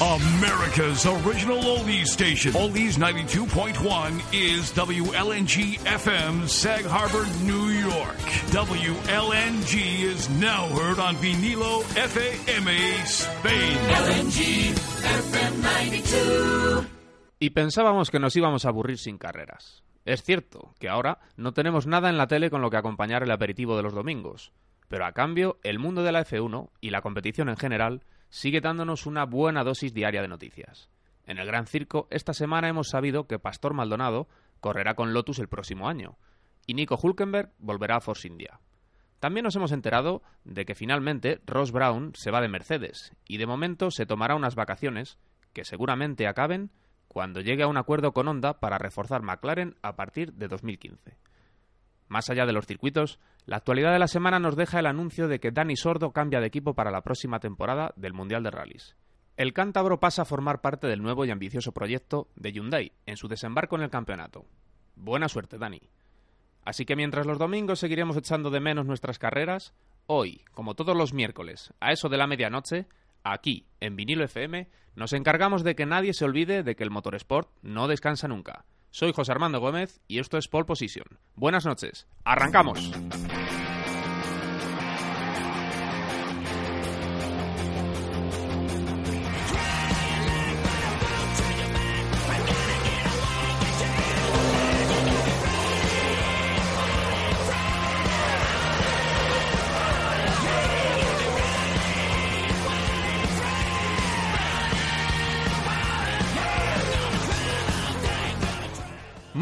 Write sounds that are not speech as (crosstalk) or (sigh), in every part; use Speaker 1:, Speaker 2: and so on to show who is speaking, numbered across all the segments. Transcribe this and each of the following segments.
Speaker 1: America's original oldies station. Oldies 92.1 is WLNG FM, Sag Harbor, New York. WLNG is now heard on Vinilo FAMA, Spain.
Speaker 2: LNG FM 92.
Speaker 3: Y pensábamos que nos íbamos a aburrir sin carreras. Es cierto que ahora no tenemos nada en la tele con lo que acompañar el aperitivo de los domingos, pero a cambio el mundo de la F1 y la competición en general sigue dándonos una buena dosis diaria de noticias. En el Gran Circo, esta semana hemos sabido que Pastor Maldonado correrá con Lotus el próximo año y Nico Hulkenberg volverá a Force India. También nos hemos enterado de que finalmente Ross Brown se va de Mercedes y de momento se tomará unas vacaciones que seguramente acaben cuando llegue a un acuerdo con Honda para reforzar McLaren a partir de 2015. Más allá de los circuitos, la actualidad de la semana nos deja el anuncio de que Dani Sordo cambia de equipo para la próxima temporada del Mundial de Rallys. El cántabro pasa a formar parte del nuevo y ambicioso proyecto de Hyundai en su desembarco en el campeonato. Buena suerte, Dani. Así que mientras los domingos seguiremos echando de menos nuestras carreras, hoy, como todos los miércoles, a eso de la medianoche, aquí, en Vinilo FM, nos encargamos de que nadie se olvide de que el motorsport no descansa nunca. Soy José Armando Gómez y esto es Pole Position. Buenas noches. ¡Arrancamos!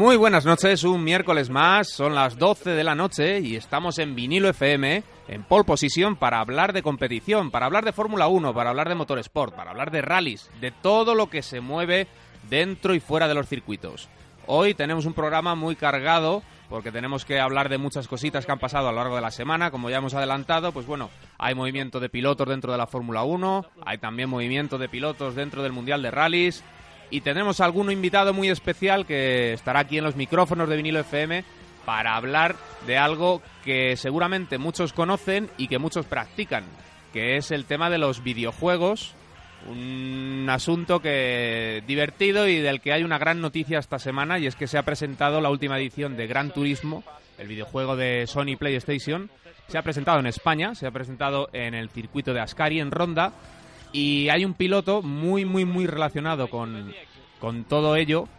Speaker 3: Muy buenas noches, un miércoles más, son las 12 de la noche y estamos en Vinilo FM, en pole position, para hablar de competición, para hablar de Fórmula 1, para hablar de motorsport, para hablar de rallies, de todo lo que se mueve dentro y fuera de los circuitos. Hoy tenemos un programa muy cargado porque tenemos que hablar de muchas cositas que han pasado a lo largo de la semana, como ya hemos adelantado, pues bueno, hay movimiento de pilotos dentro de la Fórmula 1, hay también movimiento de pilotos dentro del Mundial de Rallys, y tenemos algún invitado muy especial que estará aquí en los micrófonos de vinilo FM para hablar de algo que seguramente muchos conocen y que muchos practican, que es el tema de los videojuegos, un asunto que divertido y del que hay una gran noticia esta semana y es que se ha presentado la última edición de Gran Turismo, el videojuego de Sony PlayStation. Se ha presentado en España, se ha presentado en el circuito de Ascari en Ronda y hay un piloto muy, muy, muy relacionado con, con todo ello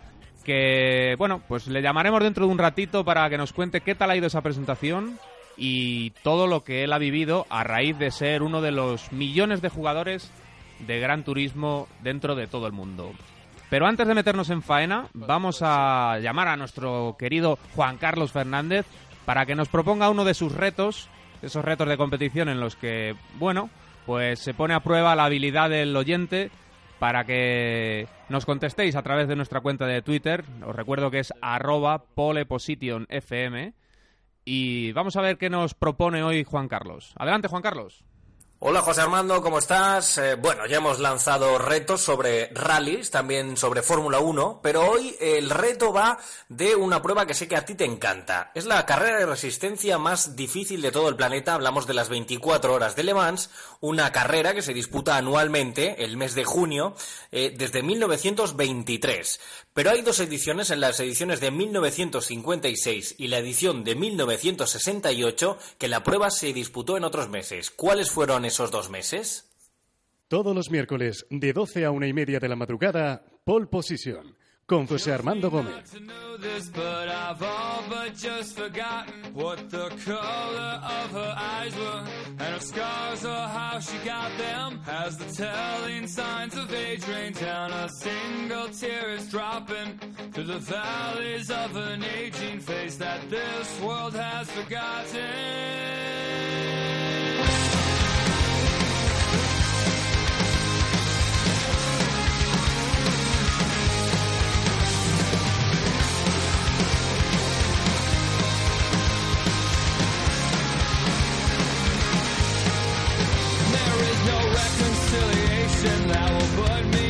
Speaker 3: que, bueno, pues le llamaremos dentro de un ratito para que nos cuente qué tal ha ido esa presentación y todo lo que él ha vivido a raíz de ser uno de los millones de jugadores de Gran Turismo dentro de todo el mundo. Pero antes de meternos en faena, vamos a llamar a nuestro querido Juan Carlos Fernández para que nos proponga uno de sus retos, esos retos de competición en los que, bueno, pues se pone a prueba la habilidad del oyente para que nos contestéis a través de nuestra cuenta de Twitter. Os recuerdo que es arroba polepositionfm. Y vamos a ver qué nos propone hoy Juan Carlos. Adelante, Juan Carlos.
Speaker 4: Hola José Armando, ¿cómo estás? Eh, bueno, ya hemos lanzado retos sobre rallies, también sobre Fórmula 1, pero hoy el reto va de una prueba que sé que a ti te encanta. Es la carrera de resistencia más difícil de todo el planeta, hablamos de las 24 horas de Le Mans, una carrera que se disputa anualmente, el mes de junio, eh, desde 1923. Pero hay dos ediciones, en las ediciones de 1956 y la edición de 1968, que la prueba se disputó en otros meses. ¿Cuáles fueron esos dos meses?
Speaker 5: Todos los miércoles, de 12 a una y media de la madrugada, Pole Position, con José Armando Gómez.
Speaker 6: but I've all but just forgotten no reconciliation that will put me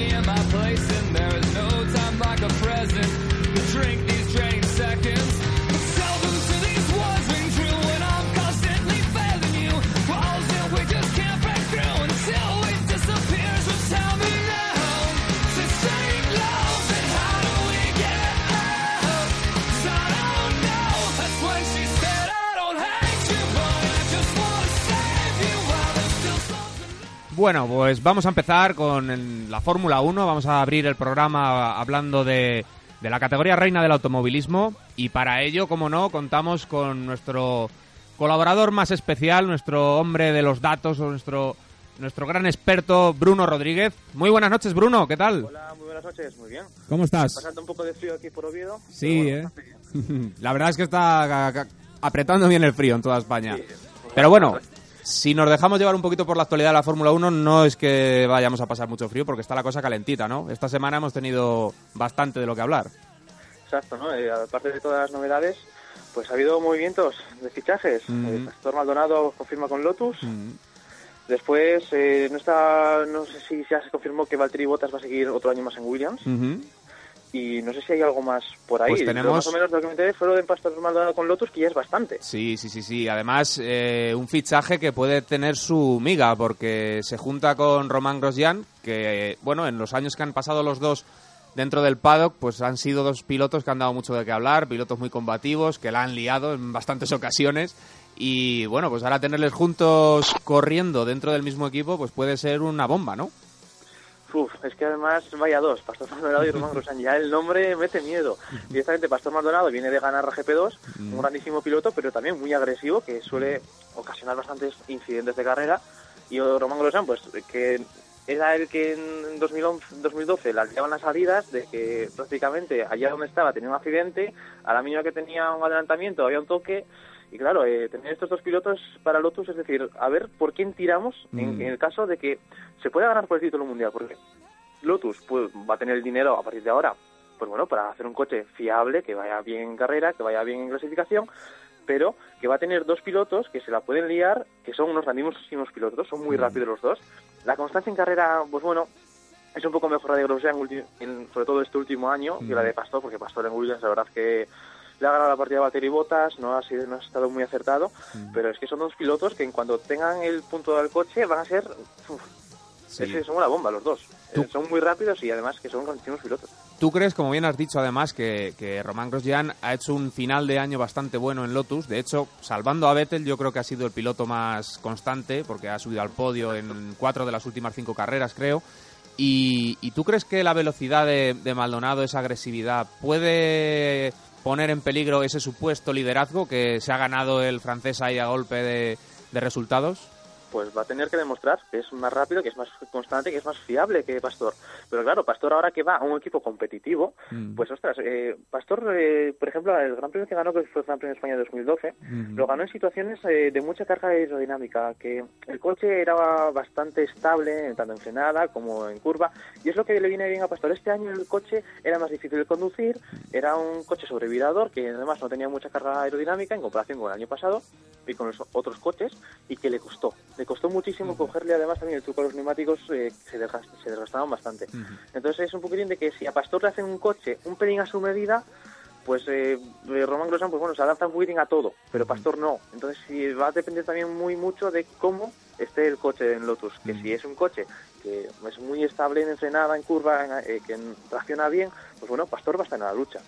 Speaker 3: Bueno, pues vamos a empezar con la Fórmula 1. Vamos a abrir el programa hablando de, de la categoría reina del automovilismo. Y para ello, como no, contamos con nuestro colaborador más especial, nuestro hombre de los datos, o nuestro, nuestro gran experto, Bruno Rodríguez. Muy buenas noches, Bruno, ¿qué tal?
Speaker 7: Hola, muy buenas noches, muy bien.
Speaker 3: ¿Cómo estás?
Speaker 7: Pasando un poco de frío aquí por Oviedo.
Speaker 3: Sí, ¿eh? (laughs) La verdad es que está apretando bien el frío en toda España.
Speaker 7: Sí,
Speaker 3: Pero bueno, si nos dejamos llevar un poquito por la actualidad de la Fórmula 1, no es que vayamos a pasar mucho frío, porque está la cosa calentita, ¿no? Esta semana hemos tenido bastante de lo que hablar.
Speaker 7: Exacto, ¿no? Eh, aparte de todas las novedades, pues ha habido movimientos de fichajes.
Speaker 3: Mm.
Speaker 7: El Pastor Maldonado confirma con Lotus.
Speaker 3: Mm.
Speaker 7: Después, eh, no está, no sé si ya se confirmó que Valtteri Bottas va a seguir otro año más en Williams.
Speaker 3: Ujú.
Speaker 7: Y no sé si hay algo más por ahí.
Speaker 3: Pues tenemos-
Speaker 7: más o menos lo que me enteré fue lo de Pastor Maldonado con Lotus, que ya es bastante.
Speaker 3: Sí, sí, sí, sí. Además, eh, un fichaje que puede tener su miga, porque se junta con Román Grosjean, que, bueno, en los años que han pasado los dos dentro del paddock, pues han sido dos pilotos que han dado mucho de qué hablar, pilotos muy combativos, que la han liado en bastantes (laughs) ocasiones. Y bueno, pues ahora tenerles juntos corriendo dentro del mismo equipo, pues puede ser una bomba, ¿no?
Speaker 7: Uf, es que además vaya dos, Pastor Maldonado y Román Grosjean. Ya el nombre mete miedo. Directamente Pastor Maldonado viene de ganar la GP2,
Speaker 3: Mm.
Speaker 7: un grandísimo piloto, pero también muy agresivo, que suele ocasionar bastantes incidentes de carrera. Y Román Grosjean, pues que era el que en 2011, 2012 las llevaban las salidas, de que prácticamente allá donde estaba tenía un accidente, a la mínima que tenía un adelantamiento había un toque. Y claro, eh, tener estos dos pilotos para Lotus, es decir, a ver por quién tiramos en,
Speaker 3: Mm.
Speaker 7: en el caso de que se pueda ganar por el título mundial, porque Lotus pues, va a tener el dinero a partir de ahora, pues bueno, para hacer un coche fiable, que vaya bien en carrera, que vaya bien en clasificación, pero que va a tener dos pilotos que se la pueden liar, que son unos grandísimos pilotos, son muy
Speaker 3: Mm.
Speaker 7: rápidos los dos. La constancia en carrera, pues bueno, es un poco mejor la de Grosjean, en- sobre todo este último año, que la de Pastor, porque Pastor en Williams, la verdad que le ha ganado la partida a Valtteri Bottas, no ha, sido, no ha estado muy acertado, pero es que son dos pilotos que en cuanto tengan el punto del coche van a ser... uf,
Speaker 3: Sí.
Speaker 7: es que son una bomba los dos.
Speaker 3: Tú-
Speaker 7: Eh, son muy rápidos y además que son grandísimos pilotos.
Speaker 3: ¿Tú crees, como bien has dicho además, que, que Román Grosjean ha hecho un final de año bastante bueno en Lotus? De hecho, salvando a Vettel, yo creo que ha sido el piloto más constante, porque ha subido al podio en cuatro de las últimas cinco carreras, creo. ¿Y, y tú crees que la velocidad de, de Maldonado, esa agresividad, puede poner en peligro ese supuesto liderazgo que se ha ganado el francés ahí a golpe de, de resultados?
Speaker 7: Pues va a tener que demostrar que es más rápido, que es más constante, que es más fiable que Pastor. Pero claro, Pastor ahora que va a un equipo competitivo,
Speaker 3: Mm.
Speaker 7: pues ostras, eh, Pastor, eh, por ejemplo, el Gran Premio que ganó, que fue el Gran Premio de España de 2012,
Speaker 3: Mm.
Speaker 7: lo ganó en situaciones eh, de mucha carga aerodinámica, que el coche era bastante estable, tanto en frenada como en curva, y es lo que le viene bien a Pastor. Este año el coche era más difícil de conducir, era un coche sobrevirador, que además no tenía mucha carga aerodinámica en comparación con el año pasado y con los otros coches, y que le costó. Le costó muchísimo cogerle además también el truco a los neumáticos, eh, que se, desgast- se desgastaban bastante. Entonces es un poquitín de que si a Pastor le hacen un coche un pelín a su medida, pues eh, eh, Román Grosjean, pues bueno, se adapta un poquitín a todo, pero Pastor no. Entonces sí, va a depender también muy mucho de cómo esté el coche en Lotus. Que si es un coche que es muy estable en frenada, en curva, en- eh, que reacciona bien, pues bueno, Pastor va a estar en la lucha.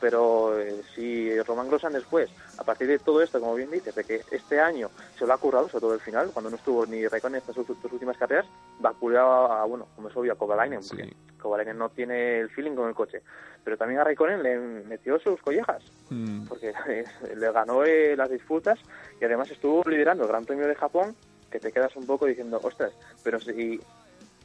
Speaker 7: Pero eh, si Román Grosjean después, a partir de todo esto, como bien dices, de que este año se lo ha currado, sobre todo el final, cuando no estuvo ni Raikkonen en estas dos últimas carreras, vapuleado a, bueno, como es obvio, a Kovalainen, porque. Kovalainen no tiene el feeling con el coche. Pero también a Raikkonen le metió sus collejas,
Speaker 3: Mm.
Speaker 7: porque (laughs) le ganó eh, las disputas y además estuvo liderando el Gran Premio de Japón, que te quedas un poco diciendo, ostras, pero si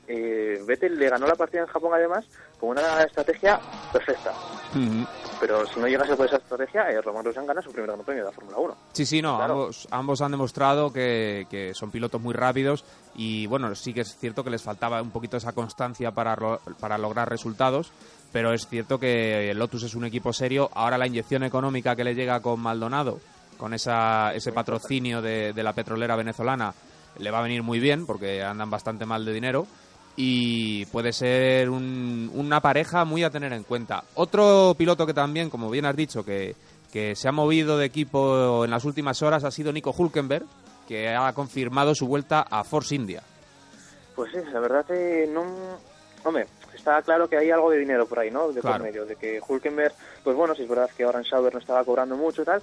Speaker 7: eh, Vettel le ganó la partida en Japón además con una estrategia perfecta.
Speaker 3: Mm.
Speaker 7: Pero si no llegase por esa estrategia, eh, Román Grosjean gana su primer Gran Premio de la Fórmula 1.
Speaker 3: Sí, sí, no,
Speaker 7: Claro.
Speaker 3: ambos, ambos han demostrado que, que son pilotos muy rápidos y bueno, sí que es cierto que les faltaba un poquito esa constancia para, para lograr resultados, pero es cierto que Lotus es un equipo serio. Ahora la inyección económica que le llega con Maldonado, con esa, ese patrocinio de, de la petrolera venezolana, le va a venir muy bien porque andan bastante mal de dinero y puede ser un- una pareja muy a tener en cuenta. Otro piloto que también, como bien has dicho, que, que se ha movido de equipo en las últimas horas ha sido Nico Hulkenberg, que ha confirmado su vuelta a Force India.
Speaker 7: Pues sí, la verdad que no... Hombre, está claro que hay algo de dinero por ahí, ¿no? De
Speaker 3: Claro.
Speaker 7: por medio, de que Hulkenberg, pues bueno, si es verdad que ahora en Sauber no estaba cobrando mucho y tal,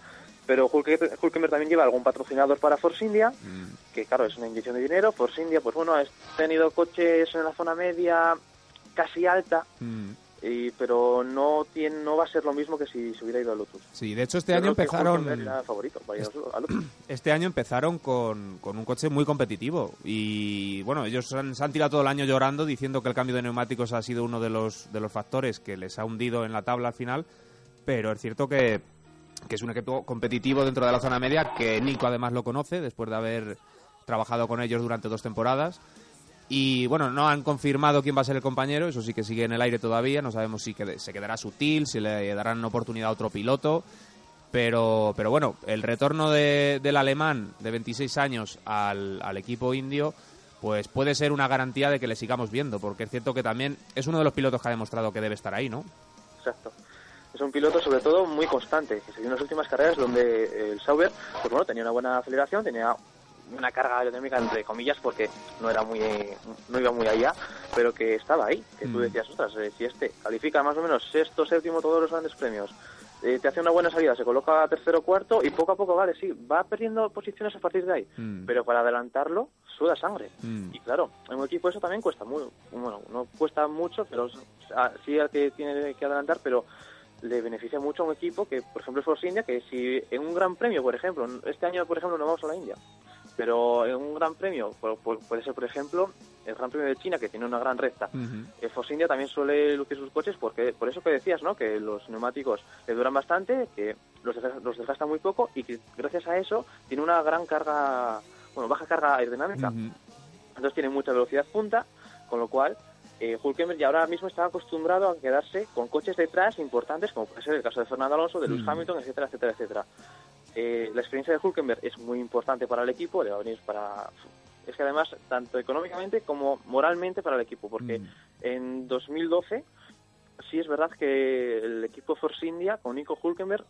Speaker 7: pero Hulk- Hulkenberg también lleva algún patrocinador para Force India,
Speaker 3: Mm.
Speaker 7: que claro, es una inyección de dinero. Force India, pues bueno, ha tenido coches en la zona media casi alta,
Speaker 3: Mm.
Speaker 7: y, pero no tiene, no va a ser lo mismo que si se hubiera ido a Lotus.
Speaker 3: Sí, de hecho este
Speaker 7: Yo
Speaker 3: año empezaron...
Speaker 7: Hulkenberg era favorito para ir a Lotus. (clears throat)
Speaker 3: Este año empezaron con, con un coche muy competitivo y bueno, ellos han- se han tirado todo el año llorando diciendo que el cambio de neumáticos ha sido uno de los, de los factores que les ha hundido en la tabla al final, pero es cierto que, que es un equipo competitivo dentro de la zona media, que Nico además lo conoce después de haber trabajado con ellos durante dos temporadas. Y bueno, no han confirmado quién va a ser el compañero, eso sí que sigue en el aire todavía, no sabemos si quede- se quedará sutil, si le darán oportunidad a otro piloto. Pero, pero bueno, el retorno de- del alemán de 26 años al, al equipo indio, pues puede ser una garantía de que le sigamos viendo, porque es cierto que también es uno de los pilotos que ha demostrado que debe estar ahí, ¿no?
Speaker 7: Exacto. Es un piloto sobre todo muy constante, que se en las últimas carreras donde el Sauber, pues bueno, tenía una buena aceleración, tenía una carga aerodinámica entre comillas porque no era muy no iba muy allá, pero que estaba ahí, que tú
Speaker 3: Mm.
Speaker 7: decías, ostras, eh, si este califica más o menos sexto, séptimo todos los grandes premios, eh, te hace una buena salida, se coloca tercero, cuarto y poco a poco, vale, sí, va perdiendo posiciones a partir de ahí,
Speaker 3: Mm.
Speaker 7: pero para adelantarlo suda sangre.
Speaker 3: Mm.
Speaker 7: Y claro, en un equipo eso también cuesta muy, bueno, no cuesta mucho, pero o sea, sí al que tiene que adelantar, pero le beneficia mucho a un equipo que, por ejemplo, es Force India, que si en un gran premio, por ejemplo, este año, por ejemplo, no vamos a la India, pero en un gran premio, pu- pu- puede ser, por ejemplo, el Gran Premio de China, que tiene una gran recta, el Force India también suele lucir sus coches porque por eso que decías, ¿no? Que los neumáticos le duran bastante, que los, desgasta- los desgasta muy poco y que gracias a eso tiene una gran carga, bueno, baja carga aerodinámica. Entonces tiene mucha velocidad punta, con lo cual eh, Hulkenberg ya ahora mismo está acostumbrado a quedarse con coches detrás importantes, como puede ser el caso de Fernando Alonso, de Lewis
Speaker 3: Mm.
Speaker 7: Hamilton, etcétera, etcétera, etcétera. Eh, la experiencia de Hulkenberg es muy importante para el equipo, le va a venir para... Es que además, tanto económicamente como moralmente para el equipo, porque
Speaker 3: Mm.
Speaker 7: en 2012 sí es verdad que el equipo Force India con Nico Hulkenberg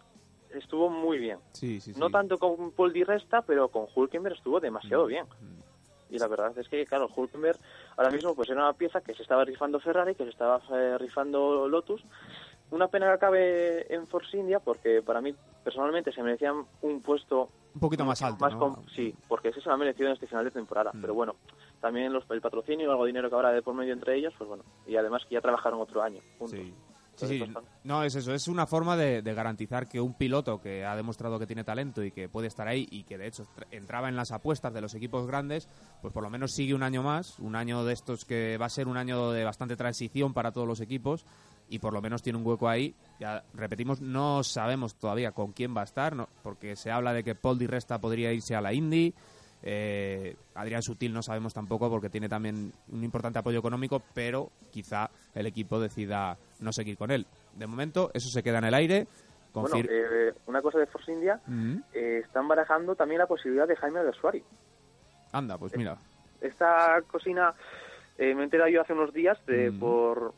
Speaker 7: estuvo muy bien.
Speaker 3: Sí, sí, sí.
Speaker 7: No tanto con Paul Di Resta, pero con Hulkenberg estuvo demasiado
Speaker 3: Mm.
Speaker 7: bien. Y la verdad es que, claro, Hulkenberg ahora mismo pues era una pieza que se estaba rifando Ferrari, que se estaba eh, rifando Lotus. Una pena que acabe en Force India, porque para mí personalmente se merecían un puesto
Speaker 3: Un poquito más alto,
Speaker 7: más
Speaker 3: ¿no?
Speaker 7: sí, porque ese se lo han merecido en este final de temporada.
Speaker 3: Mm.
Speaker 7: Pero bueno, también los, el patrocinio, algo de dinero que habrá de por medio entre ellos, pues bueno. Y además que ya trabajaron otro año. juntos.
Speaker 3: Sí. Sí, sí. No, es eso. Es una forma de, de garantizar que un piloto que ha demostrado que tiene talento y que puede estar ahí y que de hecho tra- entraba en las apuestas de los equipos grandes, pues por lo menos sigue un año más. Un año de estos que va a ser un año de bastante transición para todos los equipos y por lo menos tiene un hueco ahí. Ya repetimos, no sabemos todavía con quién va a estar, no- porque se habla de que Paul Di Resta podría irse a la Indy. Eh, Adrián Sutil no sabemos tampoco porque tiene también un importante apoyo económico, pero quizá el equipo decida no seguir con él. De momento, eso se queda en el aire.
Speaker 7: Bueno,
Speaker 3: Confir-
Speaker 7: eh, una cosa de Force India,
Speaker 3: Mm,
Speaker 7: eh, están barajando también la posibilidad de Jaime Gersuari.
Speaker 3: Anda, pues mira.
Speaker 7: esta cocina eh, me he enterado yo hace unos días de
Speaker 3: Mm.
Speaker 7: por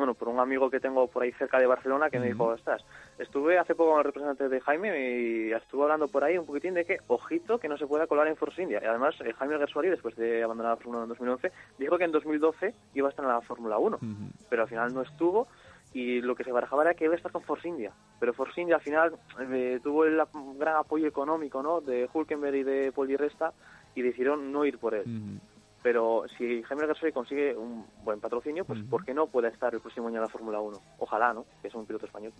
Speaker 7: bueno por un amigo que tengo por ahí cerca de Barcelona que me dijo estás estuve hace poco con el representante de Jaime y estuvo hablando por ahí un poquitín de que ojito que no se pueda colar en Force India y además eh, Jaime Gersuari después de abandonar la Fórmula 1 en 2011 dijo que en 2012 iba a estar en la Fórmula 1
Speaker 3: Ujú.
Speaker 7: pero al final no estuvo y lo que se barajaba era que iba a estar con Force India. Pero Force India al final eh, tuvo el gran apoyo económico ¿no? de Hulkenberg y de Paul Di Resta y decidieron no ir por él. Pero si Jaime Gasly consigue un buen patrocinio, pues. ¿por qué no puede estar el próximo año en la Fórmula 1? Ojalá, ¿no? Que es un piloto español.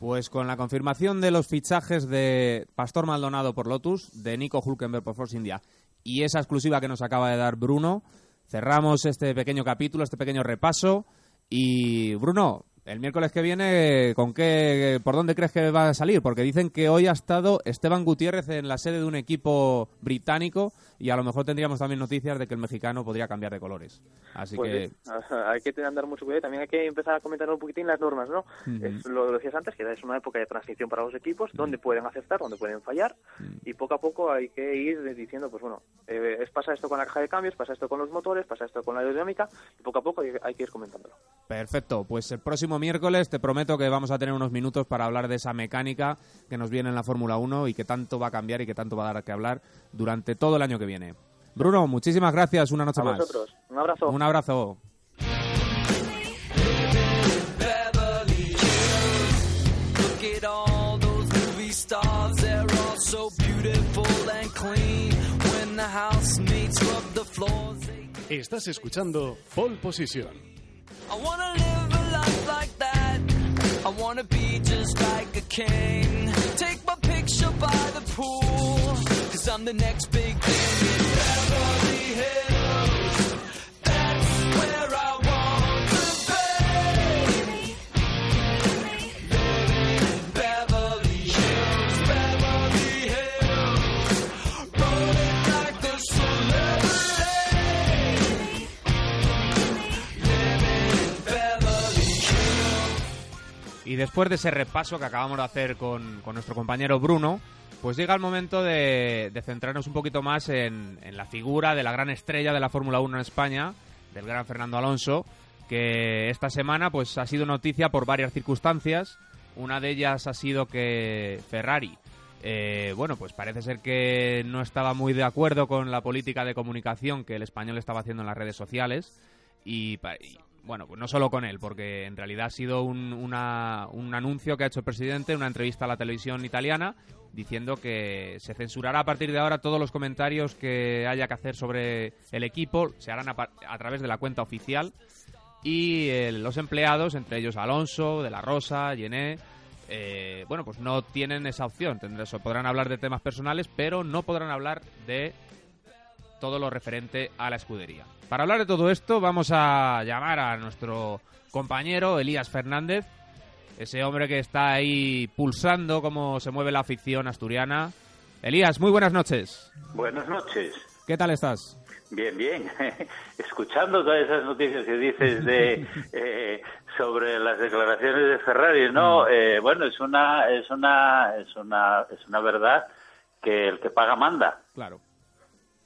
Speaker 3: Pues con la confirmación de los fichajes de Pastor Maldonado por Lotus, de Nico Hulkenberg por Force India y esa exclusiva que nos acaba de dar Bruno, cerramos este pequeño capítulo, este pequeño repaso. Y Bruno, el miércoles que viene, ¿con qué, por dónde crees que va a salir? Porque dicen que hoy ha estado Esteban Gutiérrez en la sede de un equipo británico y a lo mejor tendríamos también noticias de que el mexicano podría cambiar de colores. Así
Speaker 7: Pues
Speaker 3: que (laughs)
Speaker 7: hay que andar mucho cuidado y también hay que empezar a comentar un poquitín las normas, ¿no? Es lo decías antes, que es una época de transición para los equipos, donde pueden aceptar, donde pueden fallar, y poco a poco hay que ir diciendo, pues bueno, eh, es pasa esto con la caja de cambios, pasa esto con los motores, pasa esto con la aerodinámica, y poco a poco hay, hay que ir comentándolo.
Speaker 3: Perfecto, pues el próximo miércoles te prometo que vamos a tener unos minutos para hablar de esa mecánica que nos viene en la Fórmula 1 y que tanto va a cambiar y que tanto va a dar que hablar durante todo el año que viene. Bruno, muchísimas gracias, una noche más.
Speaker 7: Un abrazo.
Speaker 3: Un abrazo.
Speaker 5: Estás escuchando Pole Position.
Speaker 6: Life like that. I wanna be just like a king. Take my picture by the pool. Cause I'm the next big thing
Speaker 3: Y después de ese repaso que acabamos de hacer con, con nuestro compañero Bruno, pues llega el momento de, de centrarnos un poquito más en, en la figura de la gran estrella de la Fórmula 1 en España, del gran Fernando Alonso, que esta semana pues ha sido noticia por varias circunstancias. Una de ellas ha sido que Ferrari, eh, bueno, pues parece ser que no estaba muy de acuerdo con la política de comunicación que el español estaba haciendo en las redes sociales y, bueno, pues no solo con él, porque en realidad ha sido un, una- un anuncio que ha hecho el presidente en una entrevista a la televisión italiana diciendo que se censurará a partir de ahora todos los comentarios que haya que hacer sobre el equipo, se harán a, través de la cuenta oficial y eh, los empleados, entre ellos Alonso, De La Rosa, Gené, eh, bueno, pues no tienen esa opción. Tendrán, podrán hablar de temas personales, pero no podrán hablar de todo lo referente a la escudería. Para hablar de todo esto, vamos a llamar a nuestro compañero Elías Fernández, ese hombre que está ahí pulsando cómo se mueve la afición asturiana. Elías, muy buenas noches.
Speaker 8: Buenas noches.
Speaker 3: ¿Qué tal estás?
Speaker 8: Bien, bien. (laughs) Escuchando todas esas noticias que dices de (laughs) eh, sobre las declaraciones de Ferrari, no, eh, bueno, es una es una es una es una verdad que el que paga manda.
Speaker 3: Claro.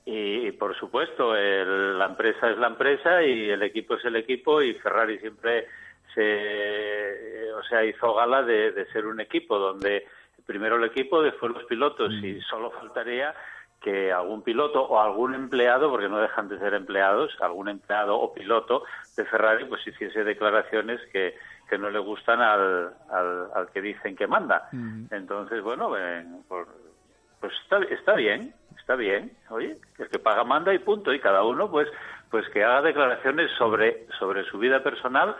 Speaker 8: Y, y, por supuesto, el- la empresa es la empresa y el equipo es el equipo y Ferrari siempre se, o sea, hizo gala de, de ser un equipo donde primero el equipo, después los pilotos. Y solo faltaría que algún piloto o algún empleado, porque no dejan de ser empleados, algún empleado o piloto de Ferrari pues hiciese declaraciones que, que no le gustan al, al, al que dicen que manda. Entonces, bueno, eh, por- pues está, está bien, está bien. Oye, el que paga manda y punto. Y cada uno, pues, pues que haga declaraciones sobre, sobre su vida personal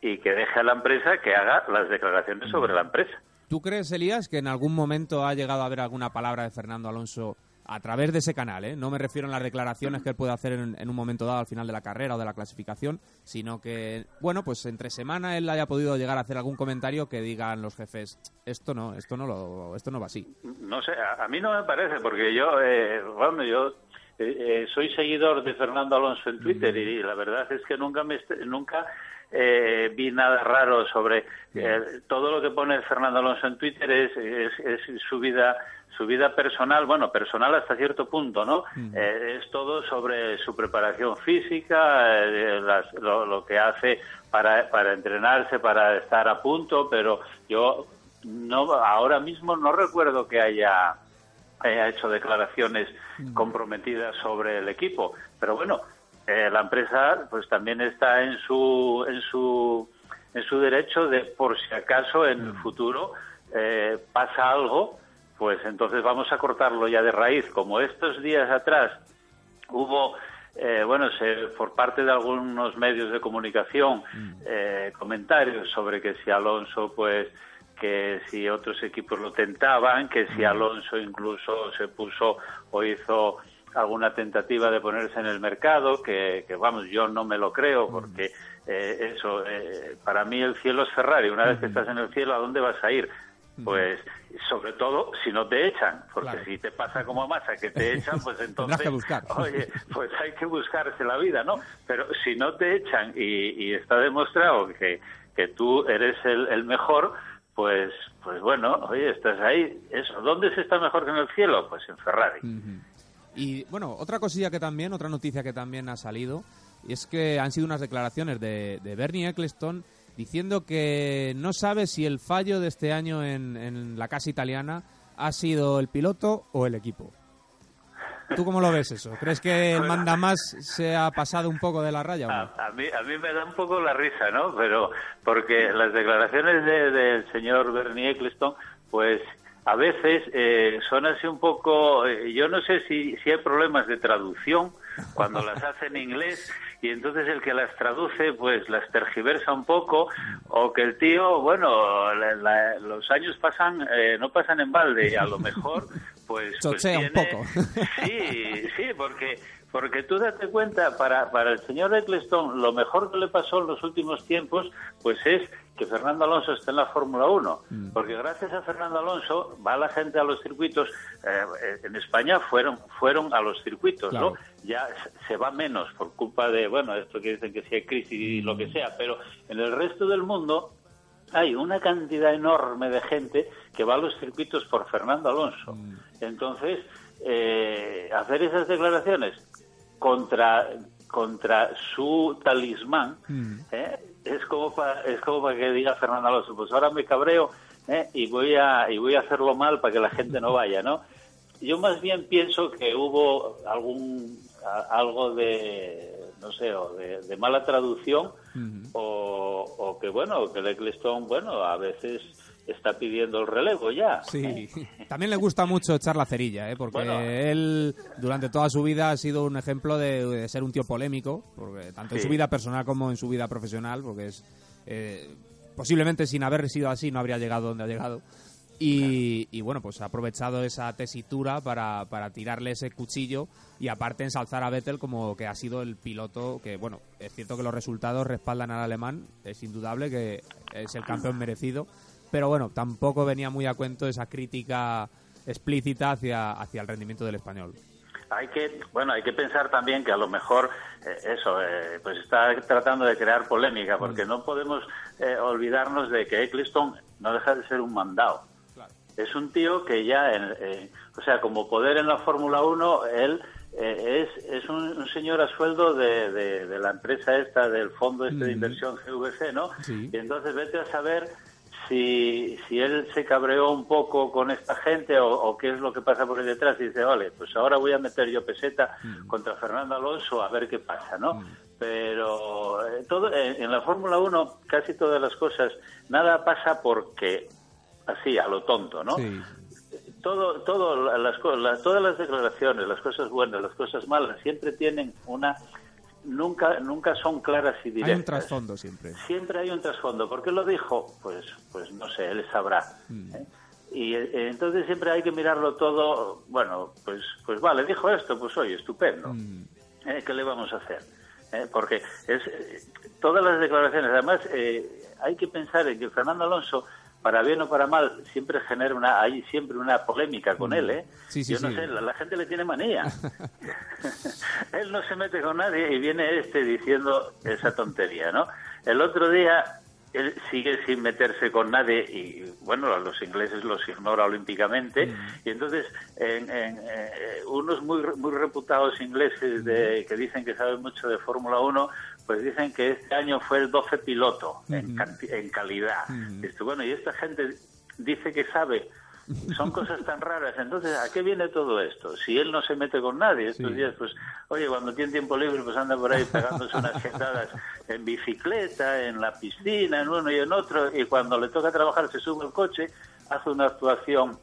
Speaker 8: y que deje a la empresa que haga las declaraciones sobre la empresa.
Speaker 3: ¿Tú crees, Elías, que en algún momento ha llegado a haber alguna palabra de Fernando Alonso a través de ese canal? ¿eh? No me refiero a las declaraciones que él puede hacer en, en un momento dado al final de la carrera o de la clasificación, sino que, bueno, pues entre semana él haya podido llegar a hacer algún comentario que digan los jefes, esto no, esto no, lo, esto no va así.
Speaker 8: No sé, a, a mí no me parece, porque yo, eh, bueno, yo eh, eh, soy seguidor de Fernando Alonso en Twitter y, la verdad es que nunca me nunca eh, vi nada raro sobre eh, todo lo que pone Fernando Alonso en Twitter es, es, es su vida su vida personal, bueno, personal hasta cierto punto, ¿no? Eh, es todo sobre su preparación física, eh, las- lo, lo que hace para, para entrenarse, para estar a punto, pero yo no ahora mismo no recuerdo que haya haya hecho declaraciones comprometidas sobre el equipo. Pero bueno, eh, la empresa pues también está en su en su en su derecho de por si acaso en el futuro eh, pasa algo, pues entonces vamos a cortarlo ya de raíz. Como estos días atrás hubo eh, bueno, se, por parte de algunos medios de comunicación eh, comentarios sobre que si Alonso, pues, que si otros equipos lo tentaban, que si Alonso incluso se puso o hizo alguna tentativa de ponerse en el mercado, que, que, vamos, yo no me lo creo, porque eh, eso, eh, para mí el cielo es Ferrari. Una vez que estás en el cielo, ¿a dónde vas a ir? Pues sobre todo si no te echan, porque
Speaker 3: Claro.
Speaker 8: si te pasa como Massa que te echan, pues (laughs) entonces,
Speaker 3: que buscar.
Speaker 8: oye, pues hay que buscarse la vida, ¿no? Pero si no te echan y, y está demostrado que, que tú eres el, el mejor, pues, pues bueno, oye, estás ahí. Eso, ¿dónde se está mejor que en el cielo? Pues en Ferrari.
Speaker 3: Y bueno, otra cosilla que también, otra noticia que también ha salido, y es que han sido unas declaraciones de, de Bernie Eccleston diciendo que no sabe si el fallo de este año en, en la casa italiana ha sido el piloto o el equipo. ¿Tú cómo lo ves eso? ¿Crees que el manda más se ha pasado un poco de la raya o no?
Speaker 8: A, a mí, a mí me da un poco la risa, ¿no? Pero porque las declaraciones de- del señor Bernie Eccleston, pues a veces eh, son así un poco, eh, yo no sé si, si hay problemas de traducción cuando las hace en inglés (laughs) y entonces el que las traduce pues las tergiversa un poco o que el tío, bueno, los años pasan, eh, no pasan en balde y a lo mejor (laughs) pues, pues
Speaker 3: tiene... un poco. (laughs)
Speaker 8: Sí, sí, porque porque tú date cuenta, para, para el señor Eccleston, lo mejor que le pasó en los últimos tiempos, pues es que Fernando Alonso esté en la Fórmula 1. Mm. Porque gracias a Fernando Alonso va la gente a los circuitos. Eh, en España fueron fueron a los circuitos, ¿no? Ya se va menos por culpa de, bueno, esto que dicen que si hay crisis y lo que sea. Pero en el resto del mundo hay una cantidad enorme de gente que va a los circuitos por Fernando Alonso. Mm. Entonces, eh, hacer esas declaraciones contra contra su talismán mm. ¿eh? Es como para es como para que diga Fernando Alonso pues ahora me cabreo ¿eh? y voy a y voy a hacerlo mal para que la gente no vaya no yo más bien pienso que hubo algún algo de no sé o de, mala traducción o, o, que bueno que el Eccleston bueno a veces está pidiendo el relevo ya.
Speaker 3: Sí, también le gusta mucho echar la cerilla, ¿eh? porque él durante toda su vida ha sido un ejemplo de, ser un tío polémico, porque tanto en su vida personal como en su vida profesional, porque es eh, posiblemente sin haber sido así no habría llegado donde ha llegado. Y, bueno, pues ha aprovechado esa tesitura para, para tirarle ese cuchillo y aparte ensalzar a Vettel como que ha sido el piloto que, bueno, es cierto que los resultados respaldan al alemán, es indudable que es el campeón merecido, pero bueno, tampoco venía muy a cuento esa crítica explícita hacia, hacia el rendimiento del español.
Speaker 8: Hay que, bueno, hay que pensar también que a lo mejor eh, eso, eh, pues está tratando de crear polémica, porque mm. no podemos eh, olvidarnos de que Eccleston no deja de ser un mandado. Es un tío que ya, o sea, como poder en la Fórmula 1, él es, es un, señor a sueldo de, de, la empresa esta, del fondo este de mm. inversión GVC, ¿no? Y entonces vete a saber si, si él se cabreó un poco con esta gente o, qué es lo que pasa por ahí detrás y dice, vale, pues ahora voy a meter yo peseta mm. contra Fernando Alonso a ver qué pasa, ¿no? Mm. Pero eh, todo en, la Fórmula 1 casi todas las cosas, nada pasa porque así, a lo tonto, ¿no? Todo, todo las, todas las declaraciones, las cosas buenas, las cosas malas, siempre tienen una nunca nunca son claras y directas.
Speaker 3: Hay un trasfondo siempre.
Speaker 8: Siempre hay un trasfondo. ¿Por qué lo dijo? Pues pues no sé, él sabrá. Mm. ¿eh? Y eh, entonces siempre hay que mirarlo todo, bueno, pues pues vale, dijo esto, pues oye, estupendo. Mm. ¿Eh? ¿Qué le vamos a hacer? Porque es todas las declaraciones, además hay que pensar en que Fernando Alonso para bien o para mal, siempre genera una, hay siempre una polémica con él, ¿eh?
Speaker 3: Sí, sí,
Speaker 8: Yo no sé, la, gente le tiene manía. (laughs) (laughs) él no se mete con nadie y viene este diciendo esa tontería, ¿no? El otro día él sigue sin meterse con nadie y bueno los ingleses los ignora olímpicamente mm. y entonces en, eh, unos muy muy reputados ingleses de, que dicen que saben mucho de Fórmula 1 pues dicen que este año fue el 12 piloto en, en, calidad. bueno, y esta gente dice que sabe. Son cosas tan raras. Entonces, ¿a qué viene todo esto? Si él no se mete con nadie estos días, pues, oye, cuando tiene tiempo libre, pues anda por ahí pegándose unas sentadas en bicicleta, en la piscina, en uno y en otro, y cuando le toca trabajar se sube al coche, hace una actuación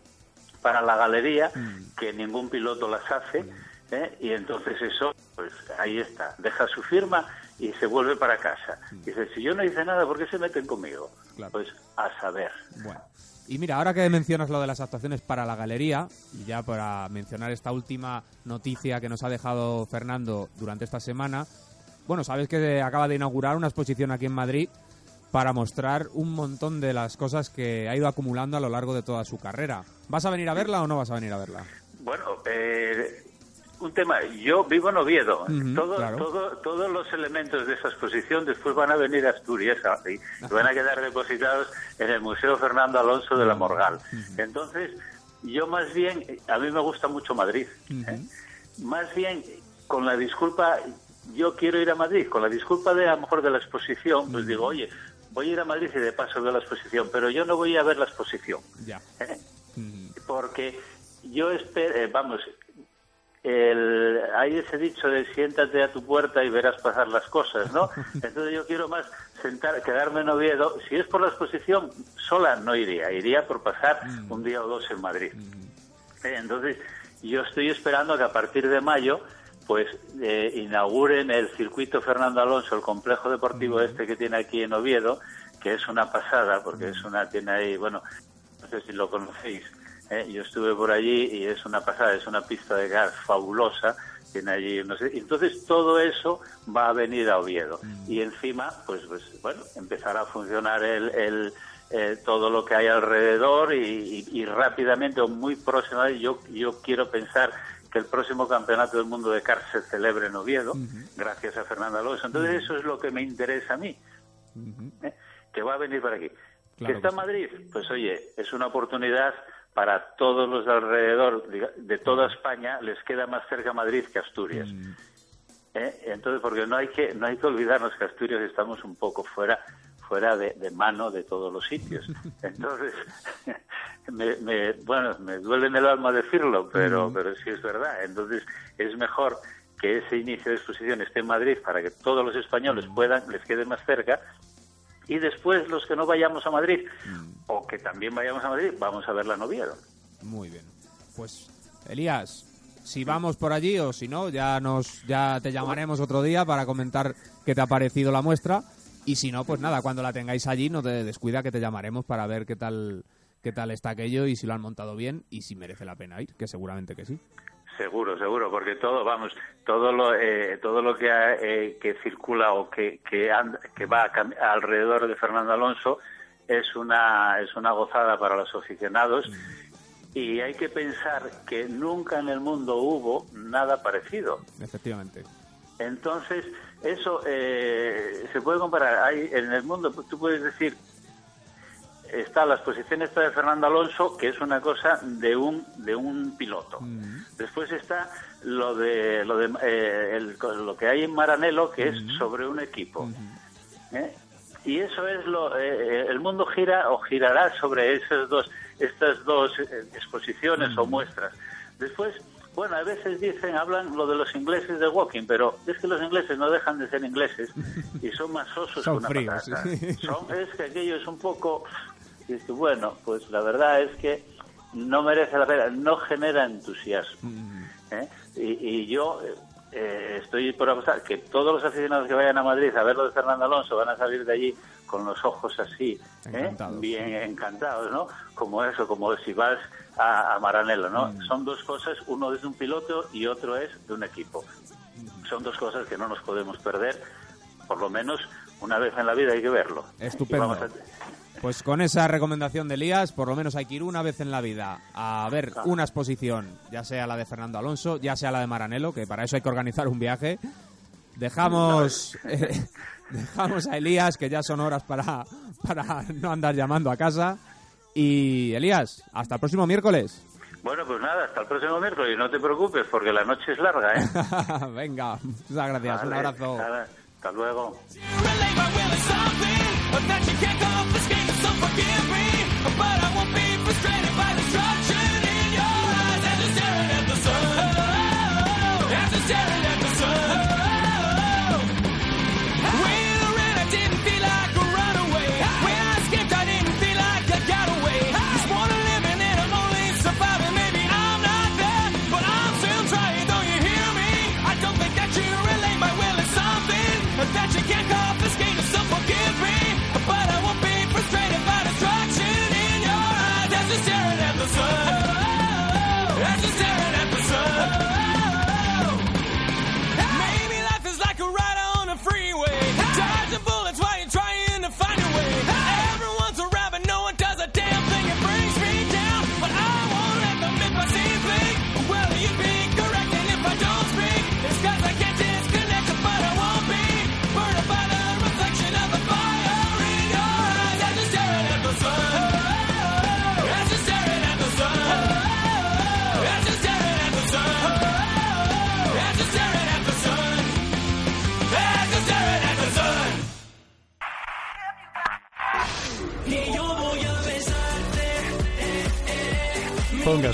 Speaker 8: para la galería que ningún piloto las hace, ¿eh? y entonces eso, pues ahí está, deja su firma y se vuelve para casa. Y dice, si yo no hice nada, ¿por qué se meten conmigo? Pues a saber.
Speaker 3: Bueno. Y mira, ahora que mencionas lo de las actuaciones para la galería, y ya para mencionar esta última noticia que nos ha dejado Fernando durante esta semana, bueno, sabes que acaba de inaugurar una exposición aquí en Madrid para mostrar un montón de las cosas que ha ido acumulando a lo largo de toda su carrera. ¿Vas a venir a verla o no vas a venir a verla?
Speaker 8: Bueno, eh, un tema. Yo vivo en Oviedo. todo, todo, todos los elementos de esa exposición después van a venir a Asturias y van a quedar depositados en el Museo Fernando Alonso de la Morgal. Entonces, yo más bien, a mí me gusta mucho Madrid. ¿eh? Más bien, con la disculpa, yo quiero ir a Madrid, con la disculpa de a lo mejor de la exposición, pues digo, oye, voy a ir a Madrid y de paso veo la exposición, pero yo no voy a ver la exposición.
Speaker 3: Ya.
Speaker 8: ¿eh? Porque yo espero, eh, vamos, el, hay ese dicho de siéntate a tu puerta y verás pasar las cosas, ¿no? (laughs) Entonces yo quiero más sentar, quedarme en Oviedo. Si es por la exposición, sola no iría, iría por pasar mm. un día o dos en Madrid. Mm. Eh, entonces yo estoy esperando que a partir de mayo pues eh, inauguren el circuito Fernando Alonso, el complejo deportivo este que tiene aquí en Oviedo, que es una pasada, porque es una, tiene ahí, bueno, no sé si lo conocéis, ¿eh? yo estuve por allí y es una pasada, es una pista de gas fabulosa, tiene allí, no sé, entonces todo eso va a venir a Oviedo y encima, pues, pues bueno, empezará a funcionar el, el eh, todo lo que hay alrededor y, y- y rápidamente o muy próximamente yo, yo quiero pensar que el próximo campeonato del mundo de kart se celebre en Oviedo, gracias a Fernando Alonso. Entonces eso es lo que me interesa a mí, ¿eh? que va a venir por aquí.
Speaker 3: Claro
Speaker 8: que está
Speaker 3: que
Speaker 8: Madrid, pues oye, es una oportunidad para todos los de alrededor de toda España, les queda más cerca Madrid que Asturias. ¿eh? Entonces, porque no hay que no hay que olvidarnos que Asturias estamos un poco fuera fuera de, de mano de todos los sitios. (laughs) Entonces, (laughs) me, me- bueno, me duele en el alma decirlo, pero, pero sí es verdad. Entonces, es mejor que ese inicio de exposición esté en Madrid para que todos los españoles puedan, les quede más cerca. Y después, los que no vayamos a Madrid, o que también vayamos a Madrid, vamos a ver la Oviedo.
Speaker 3: Muy bien. Pues, Elías, si vamos por allí o si no, ya nos ya te llamaremos otro día para comentar qué te ha parecido la muestra. Y si no, pues nada, cuando la tengáis allí, no te descuida que te llamaremos para ver qué tal qué tal está aquello y si lo han montado bien y si merece la pena ir, que seguramente que sí.
Speaker 8: Seguro, seguro, porque todo, vamos, todo lo, eh, todo lo que, eh, que circula o que, que, anda- que va cam- alrededor de Fernando Alonso es una, es una gozada para los aficionados y hay que pensar que nunca en el mundo hubo nada parecido.
Speaker 3: Efectivamente.
Speaker 8: Entonces, eso eh, se puede comparar. Hay, en el mundo, tú puedes decir, está la exposición esta de Fernando Alonso, que es una cosa de un, de un piloto. Después está lo de, lo, de eh, el- lo que hay en Maranello, que es sobre un equipo. ¿eh? Y eso es lo. eh, el mundo gira o girará sobre esas dos, estas dos eh, exposiciones o muestras. Después, bueno, a veces dicen, hablan lo de los ingleses de walking, pero es que los ingleses no dejan de ser ingleses (laughs) y son más osos
Speaker 3: Son
Speaker 8: que una
Speaker 3: fríos,
Speaker 8: patata.
Speaker 3: sí.
Speaker 8: Son- es que aquello es un poco. Dices tú, bueno, pues la verdad es que no merece la pena, no genera entusiasmo. ¿eh? Y, y yo eh, estoy por apostar que todos los aficionados que vayan a Madrid a ver lo de Fernando Alonso van a salir de allí con los ojos así, ¿eh? Bien encantados, ¿no? Como eso, como si vas a, a Maranello, ¿no?
Speaker 3: Mm.
Speaker 8: Son dos cosas, uno es de un piloto y otro es de un equipo. Son dos cosas que no nos podemos perder, por lo menos una vez en la vida hay que verlo.
Speaker 3: Estupendo. Pues con esa recomendación de Elías, por lo menos hay que ir una vez en la vida a ver una exposición, ya sea la de Fernando Alonso, ya sea la de Maranello, que para eso hay que organizar un viaje. Dejamos, eh, (laughs) dejamos a Elías, que ya son horas para, para no andar llamando a casa. Y Elías, hasta el próximo miércoles.
Speaker 8: Bueno, pues nada, hasta el próximo miércoles y no te preocupes porque la noche es larga, ¿eh? (laughs)
Speaker 3: Venga, muchas gracias, un
Speaker 8: Vale,
Speaker 3: abrazo.
Speaker 8: nada, hasta luego.
Speaker 6: forget.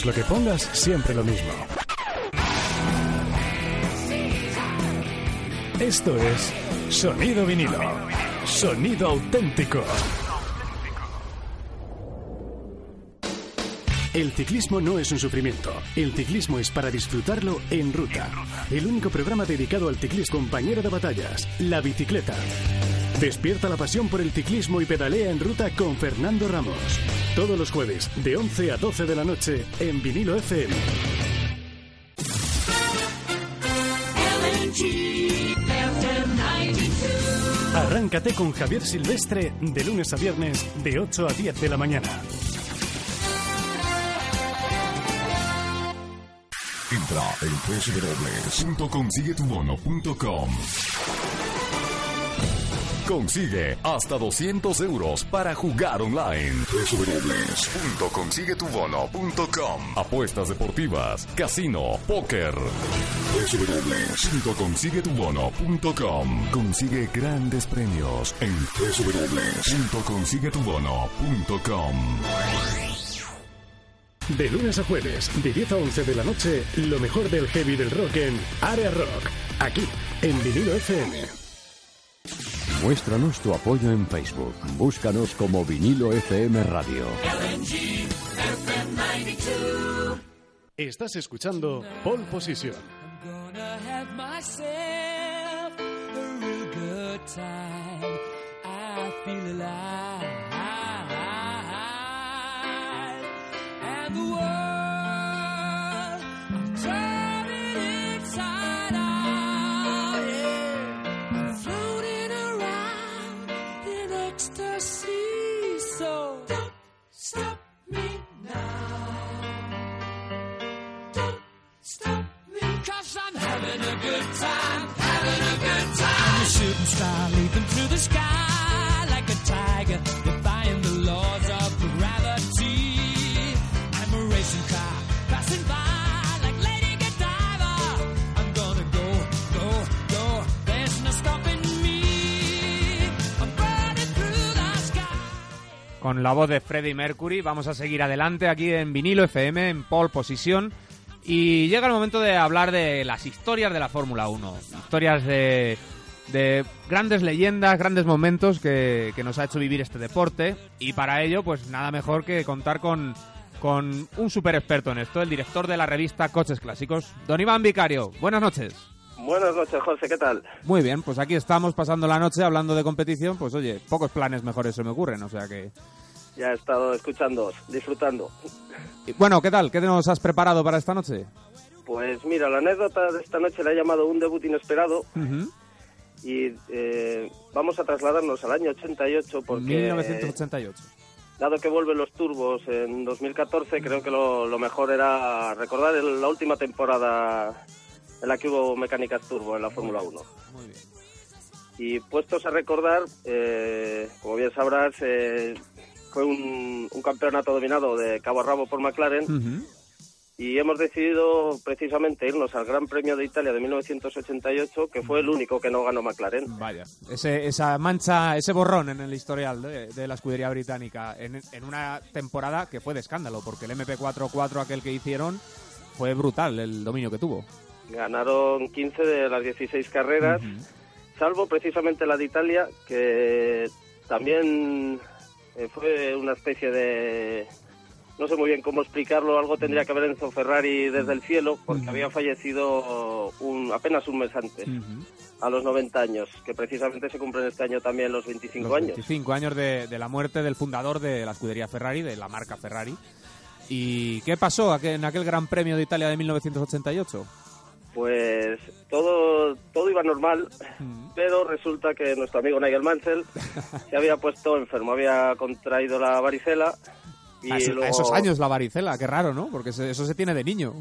Speaker 6: Lo que pongas, siempre lo mismo. Esto es Sonido Vinilo. Sonido auténtico.
Speaker 5: El ciclismo no es un sufrimiento. El ciclismo es para disfrutarlo en ruta. El único programa dedicado al ciclismo compañero de batallas, la bicicleta. Despierta la pasión por el ciclismo y pedalea en ruta con Fernando Ramos. Todos los jueves, de 11 a 12 de la noche, en vinilo FM. Arráncate con Javier Silvestre de lunes a viernes de 8 a 10 de la mañana.
Speaker 9: Entra en. Consigue hasta 200 euros para jugar online. www.consiguetubono.com. Apuestas deportivas, casino, póker. www.consiguetubono.com. Consigue grandes premios en www.consiguetubono.com.
Speaker 5: De lunes a jueves, de 10 a 11 de la noche, lo mejor del heavy del rock en Area Rock. Aquí, en vinilo FM.
Speaker 10: Muéstranos tu apoyo en Facebook. Búscanos como Vinilo FM Radio.
Speaker 2: LNG FM 92.
Speaker 5: Estás escuchando Pole Position.
Speaker 6: gonna have myself a real good time. I feel alive.
Speaker 3: Con la voz de Freddie Mercury vamos a seguir adelante aquí en vinilo FM, en pole position. Y llega el momento de hablar de las historias de la Fórmula 1. Historias de, de grandes leyendas, grandes momentos que, que nos ha hecho vivir este deporte. Y para ello, pues nada mejor que contar con, con un super experto en esto, el director de la revista Coches Clásicos, don Iván Vicario. Buenas noches.
Speaker 11: Buenas noches, José, ¿qué tal?
Speaker 3: Muy bien, pues aquí estamos pasando la noche hablando de competición. Pues oye, pocos planes mejores se me ocurren, o sea que...
Speaker 11: Ya he estado escuchándoos, disfrutando.
Speaker 3: Y, Bueno, ¿qué tal? ¿Qué nos has preparado para esta noche?
Speaker 11: Pues mira, la anécdota de esta noche la he llamado un debut inesperado y eh, vamos a trasladarnos al año 88 porque
Speaker 3: 1988.
Speaker 11: dado que vuelven los turbos en 2014, creo que lo, lo mejor era recordar el- la última temporada en la que hubo mecánicas turbo en la Fórmula 1.
Speaker 3: Muy bien.
Speaker 11: Y puestos a recordar, eh, como bien sabrás, eh, fue un, un campeonato dominado de cabo a rabo por McLaren y hemos decidido precisamente irnos al Gran Premio de Italia de 1988, que fue el único que no ganó McLaren.
Speaker 3: Vaya, ese, esa mancha, ese borrón en el historial de, de la escudería británica en, en una temporada que fue de escándalo, porque el MP4-4 aquel que hicieron fue brutal el dominio que tuvo.
Speaker 11: Ganaron 15 de las 16 carreras, salvo precisamente la de Italia, que también eh, fue una especie de... No sé muy bien cómo explicarlo, algo tendría que ver Enzo Ferrari desde el cielo, porque había fallecido un, apenas un mes antes, a los 90 años, que precisamente se cumplen este año también los 25
Speaker 3: Los
Speaker 11: años.
Speaker 3: 25 años de, de la muerte del fundador de la escudería Ferrari, de la marca Ferrari. ¿Y qué pasó en aquel Gran Premio de Italia de 1988?
Speaker 11: Pues todo, todo iba normal, pero resulta que nuestro amigo Nigel Mansell se había puesto enfermo, había contraído la varicela y
Speaker 3: a,
Speaker 11: luego...
Speaker 3: esos años la varicela, qué raro, ¿no? Porque se- eso se tiene de niño.